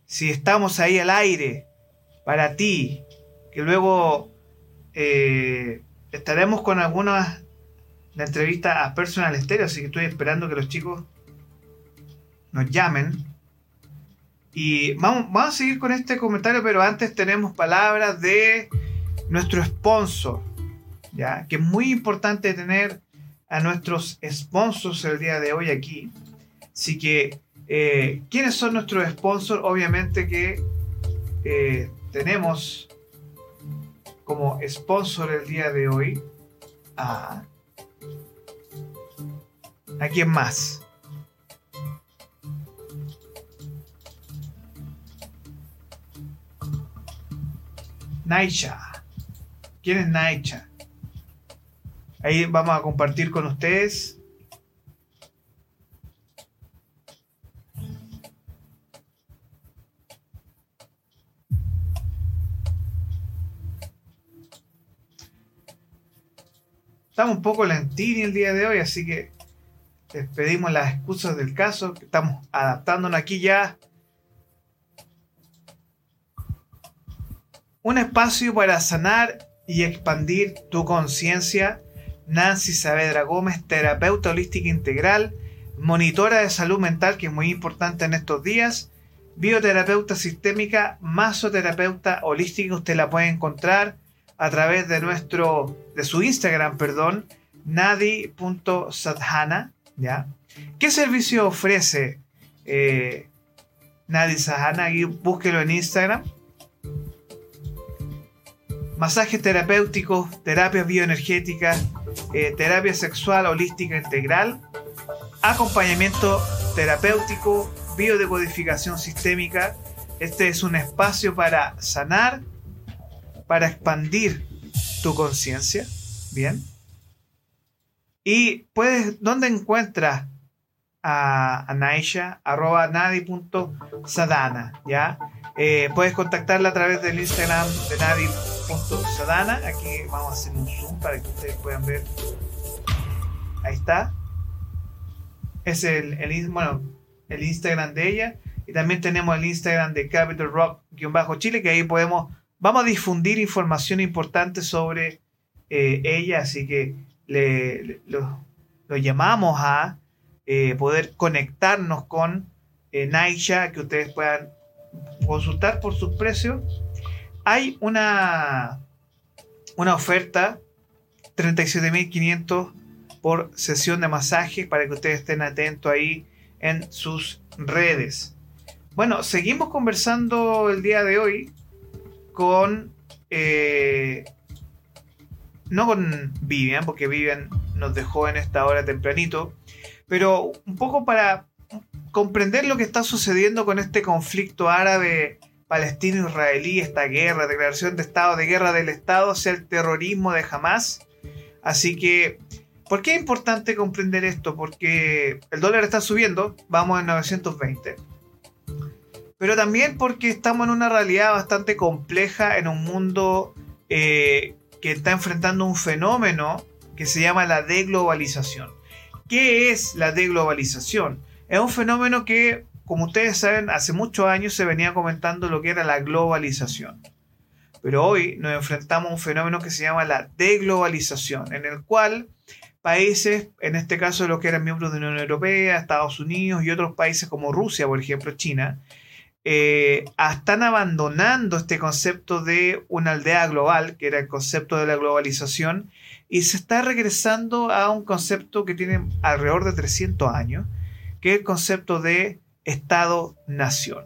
Si estamos ahí al aire para ti. Que luego eh, estaremos con algunas la entrevista a Personal Stereo, así que estoy esperando que los chicos nos llamen. Y vamos, vamos a seguir con este comentario, pero antes tenemos palabras de nuestro sponsor, ¿ya? que es muy importante tener a nuestros sponsors el día de hoy aquí. Así que, eh, ¿quiénes son nuestros sponsors? Obviamente que eh, tenemos como sponsor el día de hoy a... ¿A quién más? Naicha. ¿Quién es Naicha? Ahí vamos a compartir con ustedes Estamos un poco lentini el día de hoy, así que les pedimos las excusas del caso, estamos adaptándonos aquí ya. Un espacio para sanar y expandir tu conciencia. Nancy Saavedra Gómez, terapeuta holística integral, monitora de salud mental, que es muy importante en estos días, bioterapeuta sistémica, masoterapeuta holística, usted la puede encontrar a través de nuestro, de su Instagram, perdón, nadi.sadhana, ¿ya? ¿Qué servicio ofrece eh, Nadi Sadhana? búsquelo en Instagram. Masajes terapéuticos, terapias bioenergéticas, eh, terapia sexual holística integral, acompañamiento terapéutico, biodecodificación sistémica. Este es un espacio para sanar, para expandir tu conciencia. Bien. Y puedes, ¿dónde encuentras a, a Naisha, arroba nadi.sadana, ¿ya? Eh, puedes contactarla a través del Instagram de nadi.sadana. Aquí vamos a hacer un zoom para que ustedes puedan ver. Ahí está. Es el, bueno, el Instagram de ella. Y también tenemos el Instagram de Capital Rock-Chile, que ahí podemos, vamos a difundir información importante sobre eh, ella. Así que le, lo, llamamos a eh, poder conectarnos con eh, Naisha, que ustedes puedan consultar por sus precios. Hay una, una oferta 37.500 por sesión de masaje para que ustedes estén atentos ahí en sus redes. Bueno, seguimos conversando el día de hoy con... Eh, no con Vivian, porque Vivian nos dejó en esta hora tempranito, pero un poco para comprender lo que está sucediendo con este conflicto árabe palestino-israelí, esta guerra, declaración de estado de guerra del Estado sea el terrorismo de Hamas. Así que, ¿por qué es importante comprender esto? Porque el dólar está subiendo, vamos en 920. Pero también porque estamos en una realidad bastante compleja en un mundo eh, que está enfrentando un fenómeno que se llama la deglobalización. ¿Qué es la deglobalización? Es un fenómeno que, como ustedes saben, hace muchos años se venía comentando lo que era la globalización. Pero hoy nos enfrentamos a un fenómeno que se llama la deglobalización, en el cual países, en este caso los que eran miembros de la Unión Europea, Estados Unidos y otros países como Rusia, por ejemplo, China, eh, están abandonando este concepto de una aldea global, que era el concepto de la globalización, y se está regresando a un concepto que tiene alrededor de 300 años, que es el concepto de Estado-Nación.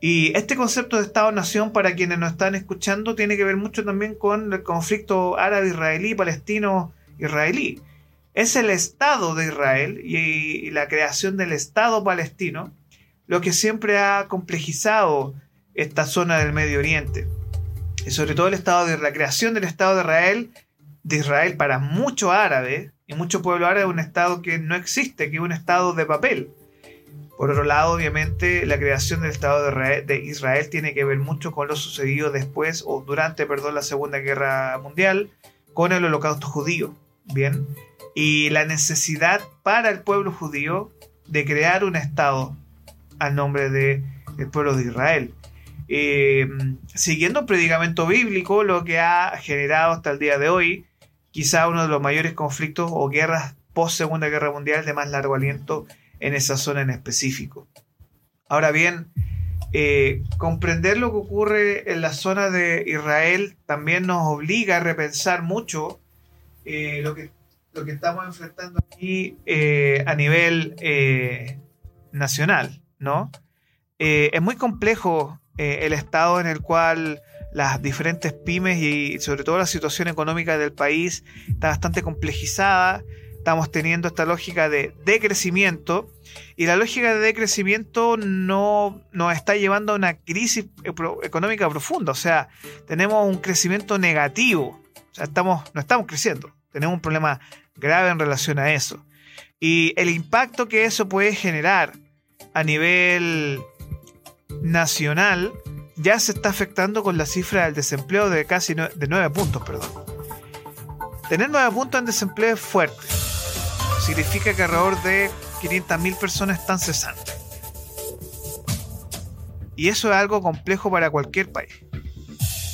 Y este concepto de Estado-Nación, para quienes nos están escuchando, tiene que ver mucho también con el conflicto árabe-israelí, palestino-israelí. Es el Estado de Israel y la creación del Estado palestino lo que siempre ha complejizado esta zona del Medio Oriente. Y sobre todo el estado de la creación del Estado de Israel de Israel para mucho árabe y mucho pueblo árabe un Estado que no existe, que es un Estado de papel. Por otro lado, obviamente, la creación del Estado de Israel, tiene que ver mucho con lo sucedido después o durante, perdón, la Segunda Guerra Mundial con el Holocausto judío. Bien, y la necesidad para el pueblo judío de crear un Estado al nombre del pueblo de Israel. Eh, siguiendo el predicamento bíblico, lo que ha generado hasta el día de hoy quizá uno de los mayores conflictos o guerras post Segunda Guerra Mundial de más largo aliento en esa zona en específico. Ahora bien, eh, comprender lo que ocurre en la zona de Israel también nos obliga a repensar mucho eh, lo, que, lo que estamos enfrentando aquí a nivel nacional, ¿no? es muy complejo el estado en el cual las diferentes pymes y sobre todo la situación económica del país está bastante complejizada. Estamos teniendo esta lógica de decrecimiento y la lógica de decrecimiento no nos está llevando a una crisis económica profunda. O sea, tenemos un crecimiento negativo. O sea, estamos, no estamos creciendo. Tenemos un problema grave en relación a eso. Y el impacto que eso puede generar a nivel nacional ya se está afectando con la cifra del desempleo de casi de 9 puntos, perdón. Tener 9 puntos en desempleo es fuerte. Significa que alrededor de 500.000 personas están cesantes. Y eso es algo complejo para cualquier país.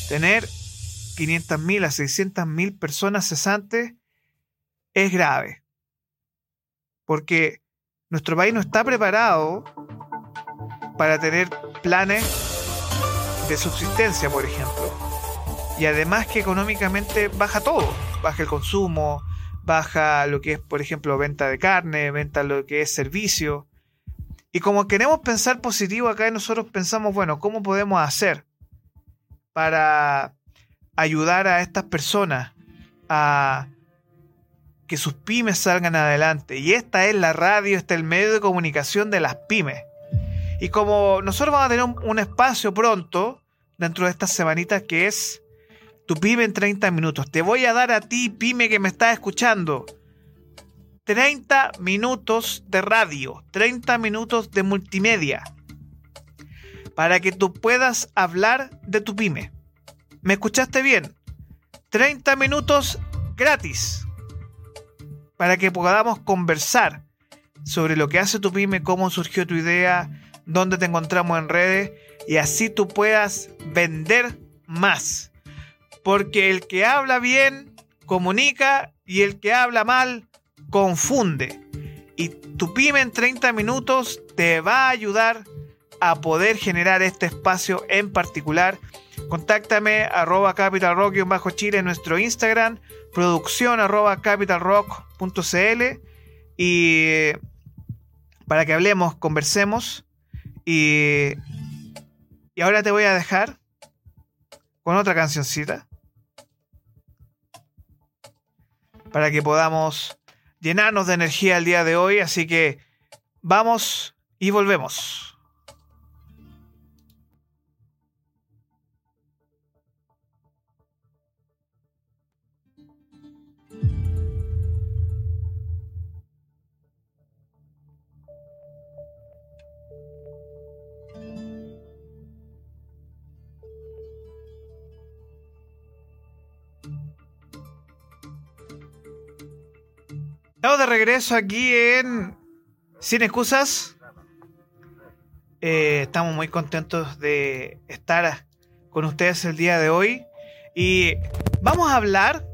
Tener 500.000 a 600.000 personas cesantes es grave. Porque nuestro país no está preparado para tener planes de subsistencia, por ejemplo. Y además que económicamente baja todo, baja el consumo, baja lo que es, por ejemplo, venta de carne, venta lo que es servicio. Y como queremos pensar positivo acá, nosotros pensamos, bueno, ¿cómo podemos hacer para ayudar a estas personas a que sus pymes salgan adelante? Y esta es la radio, este es el medio de comunicación de las pymes. Y como nosotros vamos a tener un, espacio pronto, dentro de estas semanitas, que es tu pyme en 30 minutos. Te voy a dar a ti, pyme que me estás escuchando, 30 minutos de radio, 30 minutos de multimedia, para que tú puedas hablar de tu pyme. ¿Me escuchaste bien? 30 minutos gratis, para que podamos conversar sobre lo que hace tu pyme, cómo surgió tu idea, dónde te encontramos en redes y así tú puedas vender más. Porque el que habla bien comunica y el que habla mal confunde. Y tu pyme en 30 minutos te va a ayudar a poder generar este espacio en particular. Contáctame arroba capitalrock chile en nuestro Instagram, producción capitalrock.cl y para que hablemos, conversemos y, y ahora te voy a dejar con otra cancioncita para que podamos llenarnos de energía el día de hoy. Así que vamos y volvemos. Estamos de regreso aquí en Sin Excusas. Eh, estamos muy contentos de estar con ustedes el día de hoy. Y vamos a hablar.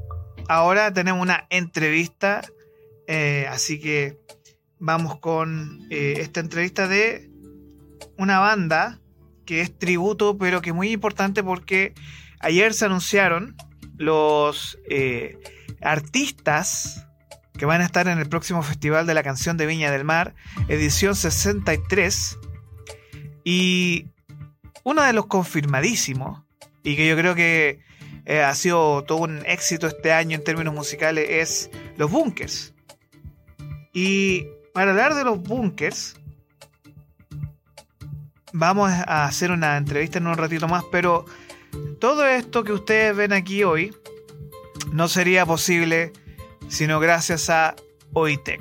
Ahora tenemos una entrevista. Eh, así que vamos con eh, esta entrevista de una banda que es tributo, pero que es muy importante porque ayer se anunciaron los artistas que van a estar en el próximo Festival de la Canción de Viña del Mar, edición 63. Y uno de los confirmadísimos, y que yo creo que eh, ha sido todo un éxito este año en términos musicales, es Los Bunkers. Y para hablar de los Bunkers, vamos a hacer una entrevista en un ratito más, pero todo esto que ustedes ven aquí hoy no sería posible sino gracias a OITEC.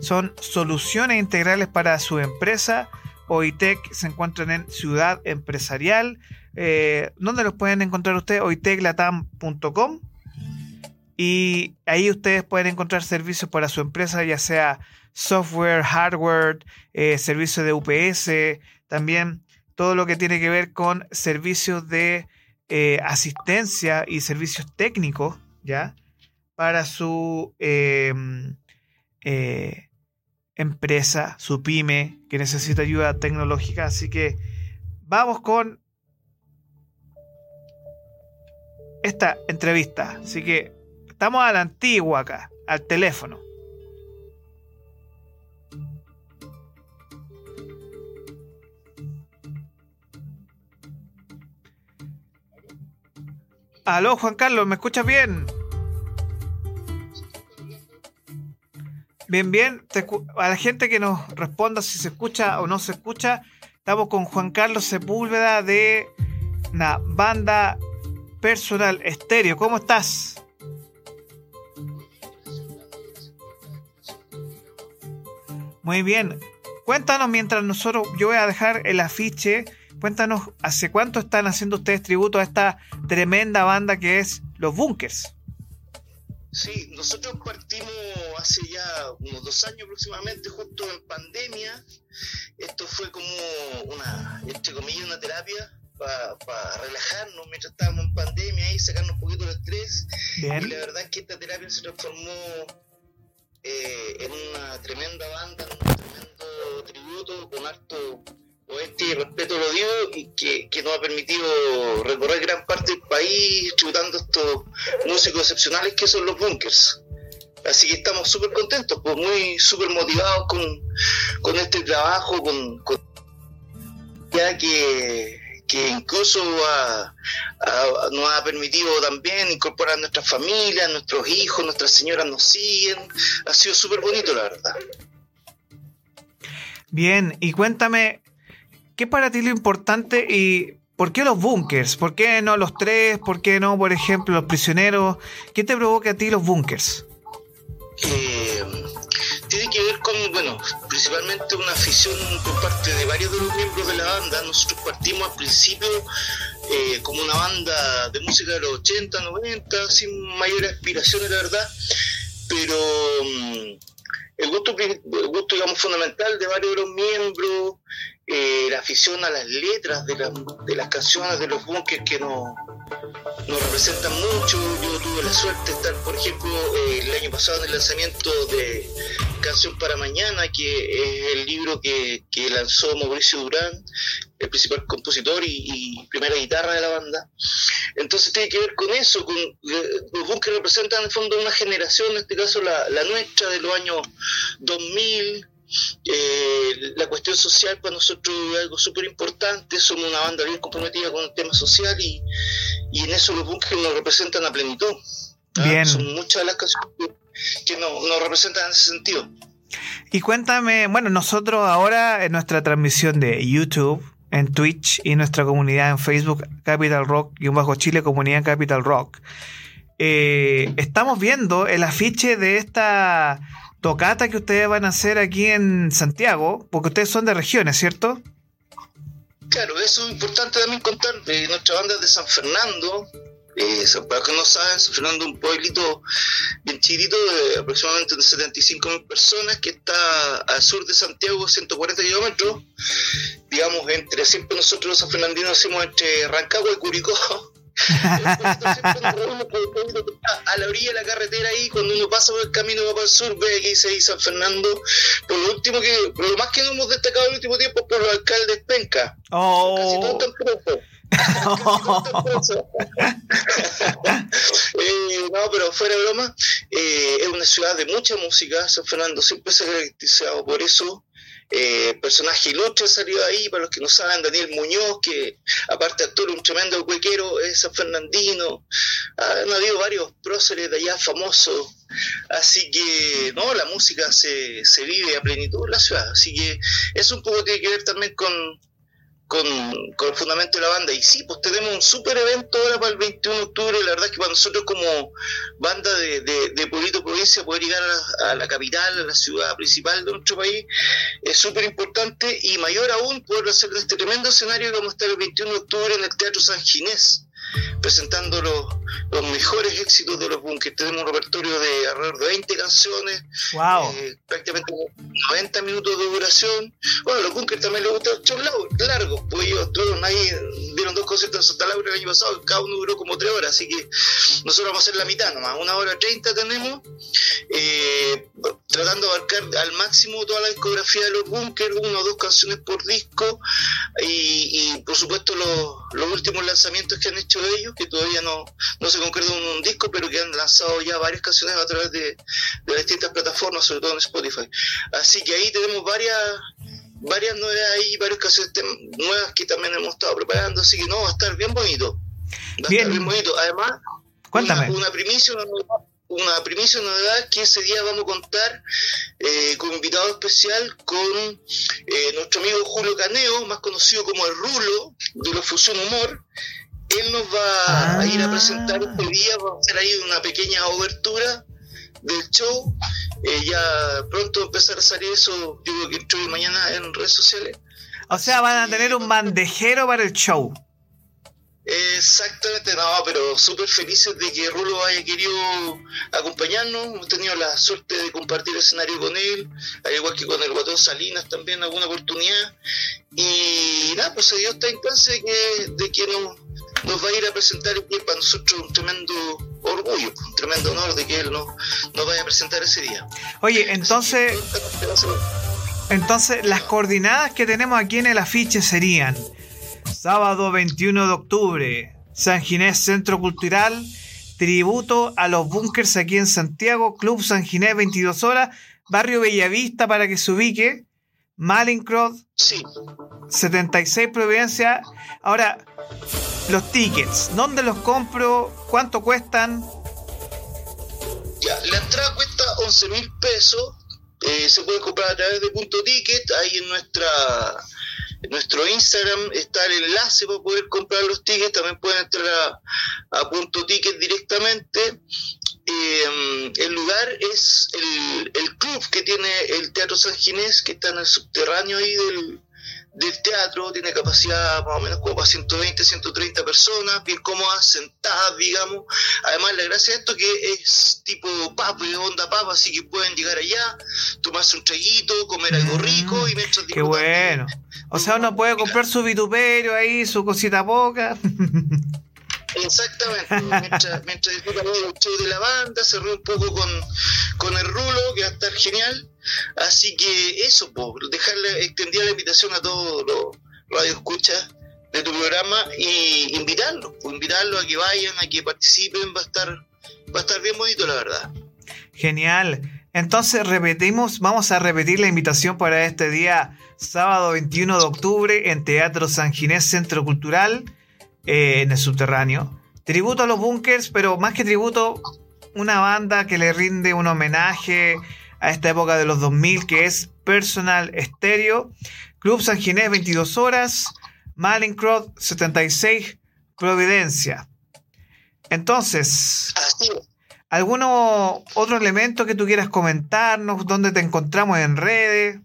Son soluciones integrales para su empresa. OITEC se encuentran en Ciudad Empresarial. Eh, ¿Dónde los pueden encontrar ustedes? oiteclatam.com. Y ahí ustedes pueden encontrar servicios para su empresa, ya sea software, hardware, eh, servicios de UPS, también todo lo que tiene que ver con servicios de eh, asistencia y servicios técnicos, ¿ya? Para su em, eh, empresa, su pyme, que necesita ayuda tecnológica. Así que vamos con esta entrevista. Así que estamos a la antigua acá, al teléfono. Aló, Juan Carlos, ¿me escuchas bien? Bien, bien. a la gente que nos responda si se escucha o no se escucha, estamos con Juan Carlos Sepúlveda de una banda personal estéreo. ¿Cómo estás? Muy bien. Cuéntanos mientras nosotros, yo voy a dejar el afiche. Cuéntanos hace cuánto están haciendo ustedes tributo a esta tremenda banda que es Los Bunkers. Sí, nosotros partimos hace ya unos dos años aproximadamente, justo en pandemia. Esto fue como una, entre comillas, una terapia para relajarnos mientras estábamos en pandemia y sacarnos un poquito del estrés. Y la verdad es que esta terapia se transformó eh, en una tremenda banda, en un tremendo tributo con harto respeto lo digo, que, que nos ha permitido recorrer gran parte del país tributando estos músicos excepcionales que son los bunkers. Así que estamos súper contentos, pues muy súper motivados con, este trabajo, con, ya que, que incluso nos ha permitido también incorporar a nuestras familias, nuestros hijos, nuestras señoras nos siguen. Ha sido súper bonito, la verdad. Bien, y cuéntame, ¿qué para ti lo importante y por qué los bunkers? ¿Por qué no los tres? ¿Por qué no, por ejemplo, los prisioneros? ¿Qué te provoca a ti los bunkers? Eh, que ver con, bueno, principalmente una afición por parte de varios de los miembros de la banda. Nosotros partimos al principio eh, como una banda de música de los 80, 90, sin mayor aspiraciones, la verdad, pero mm, el gusto, el gusto, digamos, fundamental de varios de los miembros, eh, la afición a las letras de, de las canciones de los bunkers que nos, nos representan mucho. Yo tuve la suerte de estar, por ejemplo, eh, el año pasado en el lanzamiento de Canción para Mañana, que es el libro que, que lanzó Mauricio Durán, el principal compositor y, primera guitarra de la banda. Entonces tiene que ver con eso, con los bunkers representan en el fondo una generación, en este caso la, la nuestra, de los años 2000, eh, la cuestión social para nosotros es algo súper importante, somos una banda bien comprometida con el tema social y, en eso los bunkers nos representan a plenitud. ¿ah? Son muchas de las canciones que, nos, representan en ese sentido. Y cuéntame, bueno, nosotros ahora en nuestra transmisión de YouTube, en Twitch y nuestra comunidad en Facebook, Capital Rock y un bajo Chile, comunidad Capital Rock, eh, estamos viendo el afiche de esta tocata que ustedes van a hacer aquí en Santiago, porque ustedes son de regiones, ¿cierto? Claro, eso es importante también contar. de nuestra banda de San Fernando, eh, para que no saben, San Fernando es un pueblito bien chiquito de aproximadamente 75 mil personas que está al sur de Santiago, 140 kilómetros. Digamos, entre siempre nosotros los sanfernandinos decimos entre Rancagua y Curicó a la orilla de la carretera ahí, cuando uno pasa por el camino va para el sur, ve dice ahí San Fernando. Por lo último que, lo más que no hemos destacado en el último tiempo por los alcaldes penca. Oh. Casi todos están eh, no, pero fuera de broma, eh, es una ciudad de mucha música. San Fernando siempre se ha caracterizado por eso eh, personaje ilustre salió ahí, para los que no saben, Daniel Muñoz, que aparte actor, un tremendo huequero, es San Fernandino, han habido varios próceres de allá famosos, así que no, la música se, se vive a plenitud en la ciudad, así que eso un poco tiene que ver también con, con, el fundamento de la banda. Y sí, pues tenemos un súper evento ahora para el 21 de octubre. La verdad es que para nosotros como banda de, de, de Pueblito Provincia poder llegar a, la capital, a la ciudad principal de nuestro país, es súper importante y mayor aún poder hacer este tremendo escenario que vamos a estar el 21 de octubre en el Teatro San Ginés presentando los, los mejores éxitos de los bunkers. Tenemos un repertorio de alrededor de 20 canciones, eh, prácticamente 90 minutos de duración. Bueno, a los bunkers también les gustan shows largos, pues ellos todos ahí dieron dos conciertos en Santa Laura el año pasado, cada uno duró como tres horas, así que nosotros vamos a hacer la mitad nomás, una hora treinta tenemos, eh, tratando de abarcar al máximo toda la discografía de los bunkers, una o dos canciones por disco, y, y por supuesto los, los últimos lanzamientos que han hecho de ellos, que todavía no, no se concretan en un disco, pero que han lanzado ya varias canciones a través de, de distintas plataformas, sobre todo en Spotify. Así que ahí tenemos varias varias novedades ahí, varias canciones nuevas que también hemos estado preparando, así que no, va a estar bien bonito. Va a estar bien bonito. Además, Cuéntame. Una, primicia, una, primicia, una novedad es que ese día vamos a contar eh, con un invitado especial con eh, nuestro amigo Julio Caneo, más conocido como el Rulo de la Fusión Humor, él nos va a ir a presentar ah. este día, vamos a hacer ahí una pequeña obertura del show. Eh, ya pronto empezar a salir eso, yo creo que entre mañana en redes sociales. O sea, van a tener un bandejero para el show. Exactamente, no, pero súper felices de que Rulo haya querido acompañarnos. Hemos tenido la suerte de compartir escenario con él, al igual que con el Guatón Salinas también, alguna oportunidad. Y nada, pues se dio esta instancia de que, de que nos, nos va a ir a presentar y para nosotros un tremendo orgullo, un tremendo honor de que él nos, nos vaya a presentar ese día. Oye, entonces, entonces las coordenadas que tenemos aquí en el afiche serían sábado 21 de octubre, San Ginés Centro Cultural, tributo a los bunkers aquí en Santiago, Club San Ginés 22 horas, Barrio Bellavista para que se ubique, Malincrod, sí. 76 Providencia. Ahora, los tickets, ¿dónde los compro? ¿Cuánto cuestan? Ya, la entrada cuesta 11 mil pesos. Eh, se puede comprar a través de punto ticket. Ahí en nuestra nuestro Instagram está el enlace para poder comprar los tickets. También pueden entrar a, punto ticket directamente. Eh, el lugar es el, el, club que tiene el Teatro San Ginés, que está en el subterráneo ahí del, del teatro, tiene capacidad más o menos como para 120, 130 personas, bien cómodas, sentadas, digamos. Además, la gracia de esto que es tipo papo y onda papa, así que pueden llegar allá, tomarse un traguito, comer algo mm, rico y mientras Qué bueno. O sea, uno puede comprar su vituperio ahí, su cosita poca. Exactamente, mientras, mientras disfrutan el show de la banda, se ríe un poco con, con el rulo, que va a estar genial. Así que eso, pues, dejarle extendida la invitación a todos los radioescuchas de tu programa y invitarlos, invitarlos a que vayan, a que participen, va a estar, va a estar bien bonito la verdad. Genial. Entonces repetimos, vamos a repetir la invitación para este día, sábado 21 de octubre, en Teatro San Ginés Centro Cultural, eh, en el subterráneo. Tributo a los bunkers, pero más que tributo, una banda que le rinde un homenaje a esta época de los 2000 que es Personal Stereo, Club San Ginés 22 horas, Malincroft 76 Providencia. Entonces, ¿algún otro elemento que tú quieras comentarnos? ¿Dónde te encontramos en redes?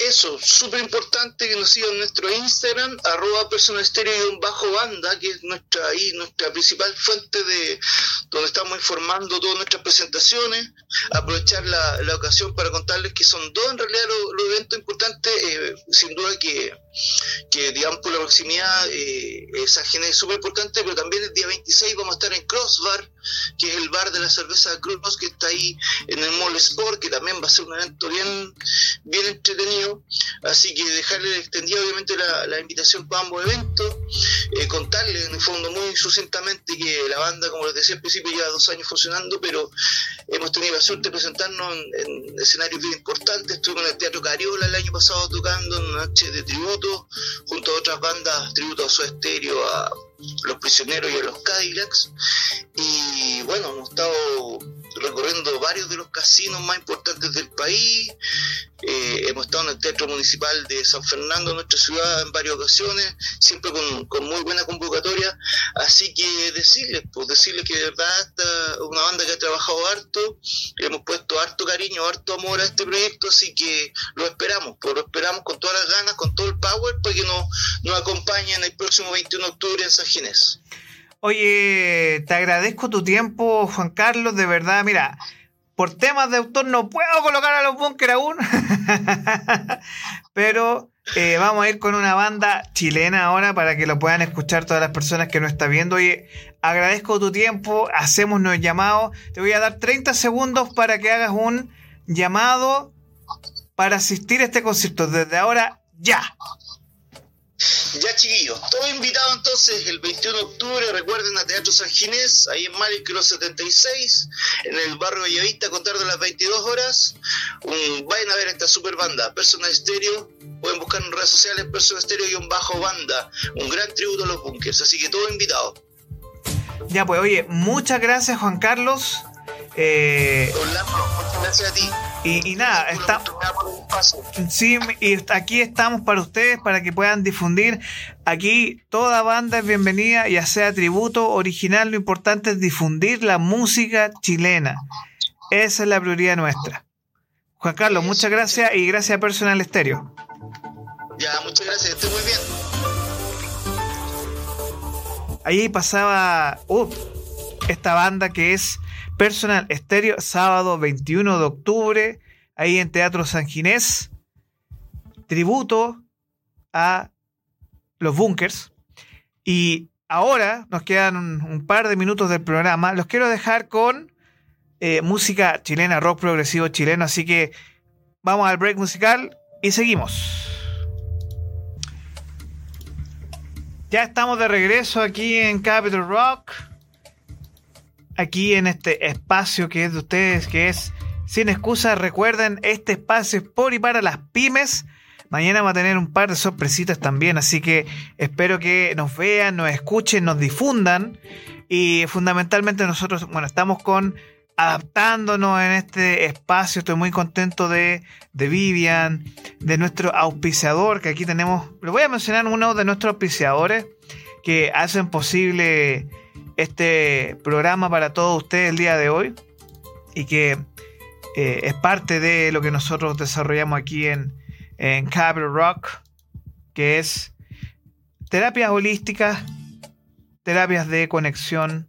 Eso, súper importante que nos sigan en nuestro Instagram, arroba bajo banda, que es nuestra, ahí, nuestra principal fuente de donde estamos informando todas nuestras presentaciones. Aprovechar la, la ocasión para contarles que son dos en realidad los, eventos importantes, eh, sin duda que, que, digamos, por la proximidad, eh, esa gente es súper importante, pero también el día 26 vamos a estar en Crossbar, que es el bar de la cerveza Cross, que está ahí en el Mall Sport, que también va a ser un evento bien, bien entretenido Así que dejarle extendida obviamente la, invitación para ambos eventos, eh, contarles en el fondo muy sucintamente que la banda, como les decía al principio, lleva dos años funcionando, pero hemos tenido la suerte de presentarnos en, escenarios bien importantes. Estuve en el Teatro Cariola el año pasado tocando en una noche de tributo, junto a otras bandas, tributo a su estéreo, a los prisioneros y a los Cadillacs. Y bueno, hemos estado recorriendo varios de los casinos más importantes del país. Eh, hemos estado en el Teatro Municipal de San Fernando, nuestra ciudad, en varias ocasiones, siempre con, muy buena convocatoria. Así que decirles, pues decirles que de verdad esta una banda que ha trabajado harto, le hemos puesto harto cariño, harto amor a este proyecto, así que lo esperamos, pues lo esperamos con todas las ganas, con todo el power, para que nos, nos acompañen el próximo 21 de octubre en San Ginés. Oye, te agradezco tu tiempo, Juan Carlos, de verdad, mira, por temas de autor no puedo colocar a los bunkers aún, pero eh, vamos a ir con una banda chilena ahora para que lo puedan escuchar todas las personas que no están viendo. Oye, agradezco tu tiempo, hacemos el llamado, te voy a dar 30 segundos para que hagas un llamado para asistir a este concierto, desde ahora ya. Ya chiquillos, todo invitado entonces el 21 de octubre, recuerden a Teatro San Ginés, ahí en Malicro 76, en el barrio Bellavista, a contar de las 22 horas. vayan a ver esta super banda, Personal Stereo, pueden buscar en redes sociales Personal Stereo-banda, un gran tributo a los bunkers, así que todo invitado. Ya pues, oye, muchas gracias Juan Carlos. Eh, muchas gracias a ti. Y, nada, está, sí, y aquí estamos para ustedes, para que puedan difundir. Aquí toda banda es bienvenida, ya sea tributo, original, lo importante es difundir la música chilena. Esa es la prioridad nuestra. Juan Carlos, muchas gracias y gracias a Personal Estéreo. Ya, muchas gracias, estoy muy bien. Ahí pasaba uh, esta banda que es Personal Estéreo, sábado 21 de octubre, ahí en Teatro San Ginés. Tributo a los bunkers. Y ahora nos quedan un, par de minutos del programa. Los quiero dejar con eh, música chilena, rock progresivo chileno. Así que vamos al break musical y seguimos. Ya estamos de regreso aquí en Capital Rock aquí en este espacio que es de ustedes, que es Sin Excusas. Recuerden, este espacio es por y para las pymes. Mañana va a tener un par de sorpresitas también, así que espero que nos vean, nos escuchen, nos difundan. Y fundamentalmente nosotros, bueno, estamos con adaptándonos en este espacio. Estoy muy contento de, de Vivian, de nuestro auspiciador, que aquí tenemos, le voy a mencionar uno de nuestros auspiciadores que hacen posible este programa para todos ustedes el día de hoy y que eh, es parte de lo que nosotros desarrollamos aquí en, en Rock, que es terapias holísticas, terapias de conexión,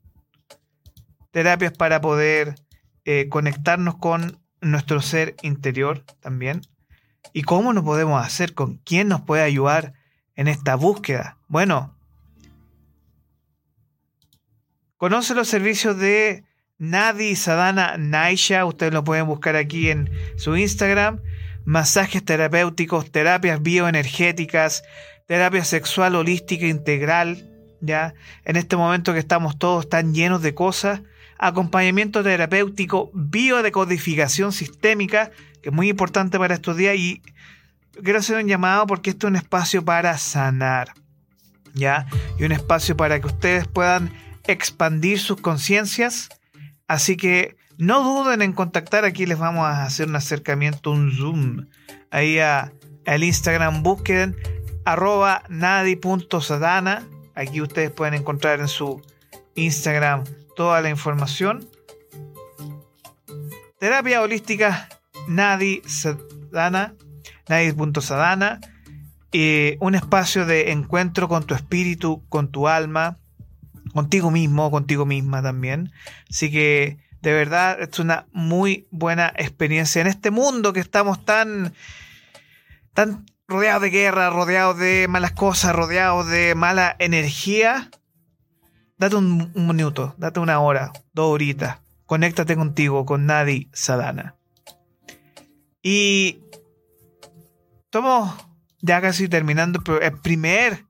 terapias para poder eh, conectarnos con nuestro ser interior también. ¿Y cómo nos podemos hacer? ¿Con quién nos puede ayudar en esta búsqueda? Bueno, conoce los servicios de Nadi Sadana Naisha. Ustedes lo pueden buscar aquí en su Instagram. Masajes terapéuticos, terapias bioenergéticas, terapia sexual holística integral. Ya en este momento que estamos todos tan llenos de cosas, acompañamiento terapéutico, biodecodificación sistémica, que es muy importante para estos días y quiero hacer un llamado porque esto es un espacio para sanar, ¿ya? Y un espacio para que ustedes puedan expandir sus conciencias, así que no duden en contactar, aquí les vamos a hacer un acercamiento, un zoom, ahí al Instagram, busquen arroba nadi.sadana, aquí ustedes pueden encontrar en su Instagram toda la información. Terapia holística Nadi Sadana, Nadi.sadana, eh, un espacio de encuentro con tu espíritu, con tu alma, contigo mismo, contigo misma también. Así que de verdad es una muy buena experiencia en este mundo que estamos tan, tan rodeados de guerra, rodeados de malas cosas, rodeados de mala energía date un, minuto, date una hora, dos horitas, conéctate contigo, con Nadi Sadana. Y estamos ya casi terminando el primer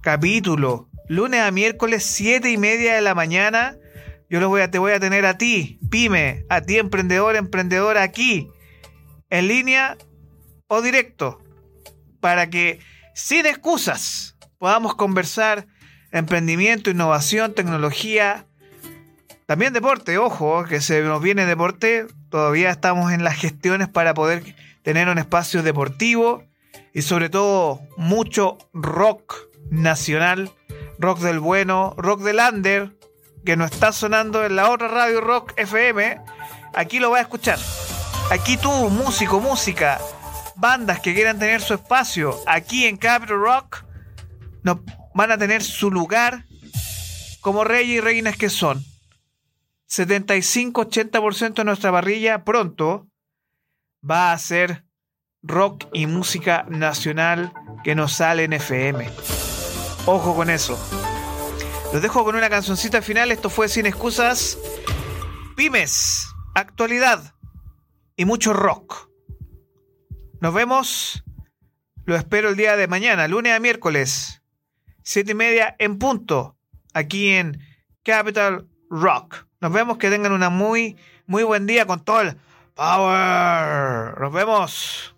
capítulo, lunes a miércoles, siete y media de la mañana. Yo lo voy a, te voy a tener a ti, pyme, a ti emprendedor, emprendedora, aquí, en línea o directo, para que sin excusas podamos conversar emprendimiento, innovación, tecnología, también deporte, ojo, que se nos viene deporte, todavía estamos en las gestiones para poder tener un espacio deportivo y sobre todo mucho rock nacional, rock del bueno, rock del under, que no está sonando en la otra radio rock FM, aquí lo va a escuchar. Aquí tú, músico, música, bandas que quieran tener su espacio aquí en Capital Rock, no, van a tener su lugar como reyes y reinas que son. 75-80% de nuestra parrilla pronto va a ser rock y música nacional que nos sale en FM. Ojo con eso. Los dejo con una cancioncita final. Esto fue Sin Excusas. Pymes, actualidad y mucho rock. Nos vemos. Lo espero el día de mañana, lunes a miércoles siete y media en punto, aquí en Capital Rock. Nos vemos, que tengan una muy, muy buen día con todo el power. Nos vemos.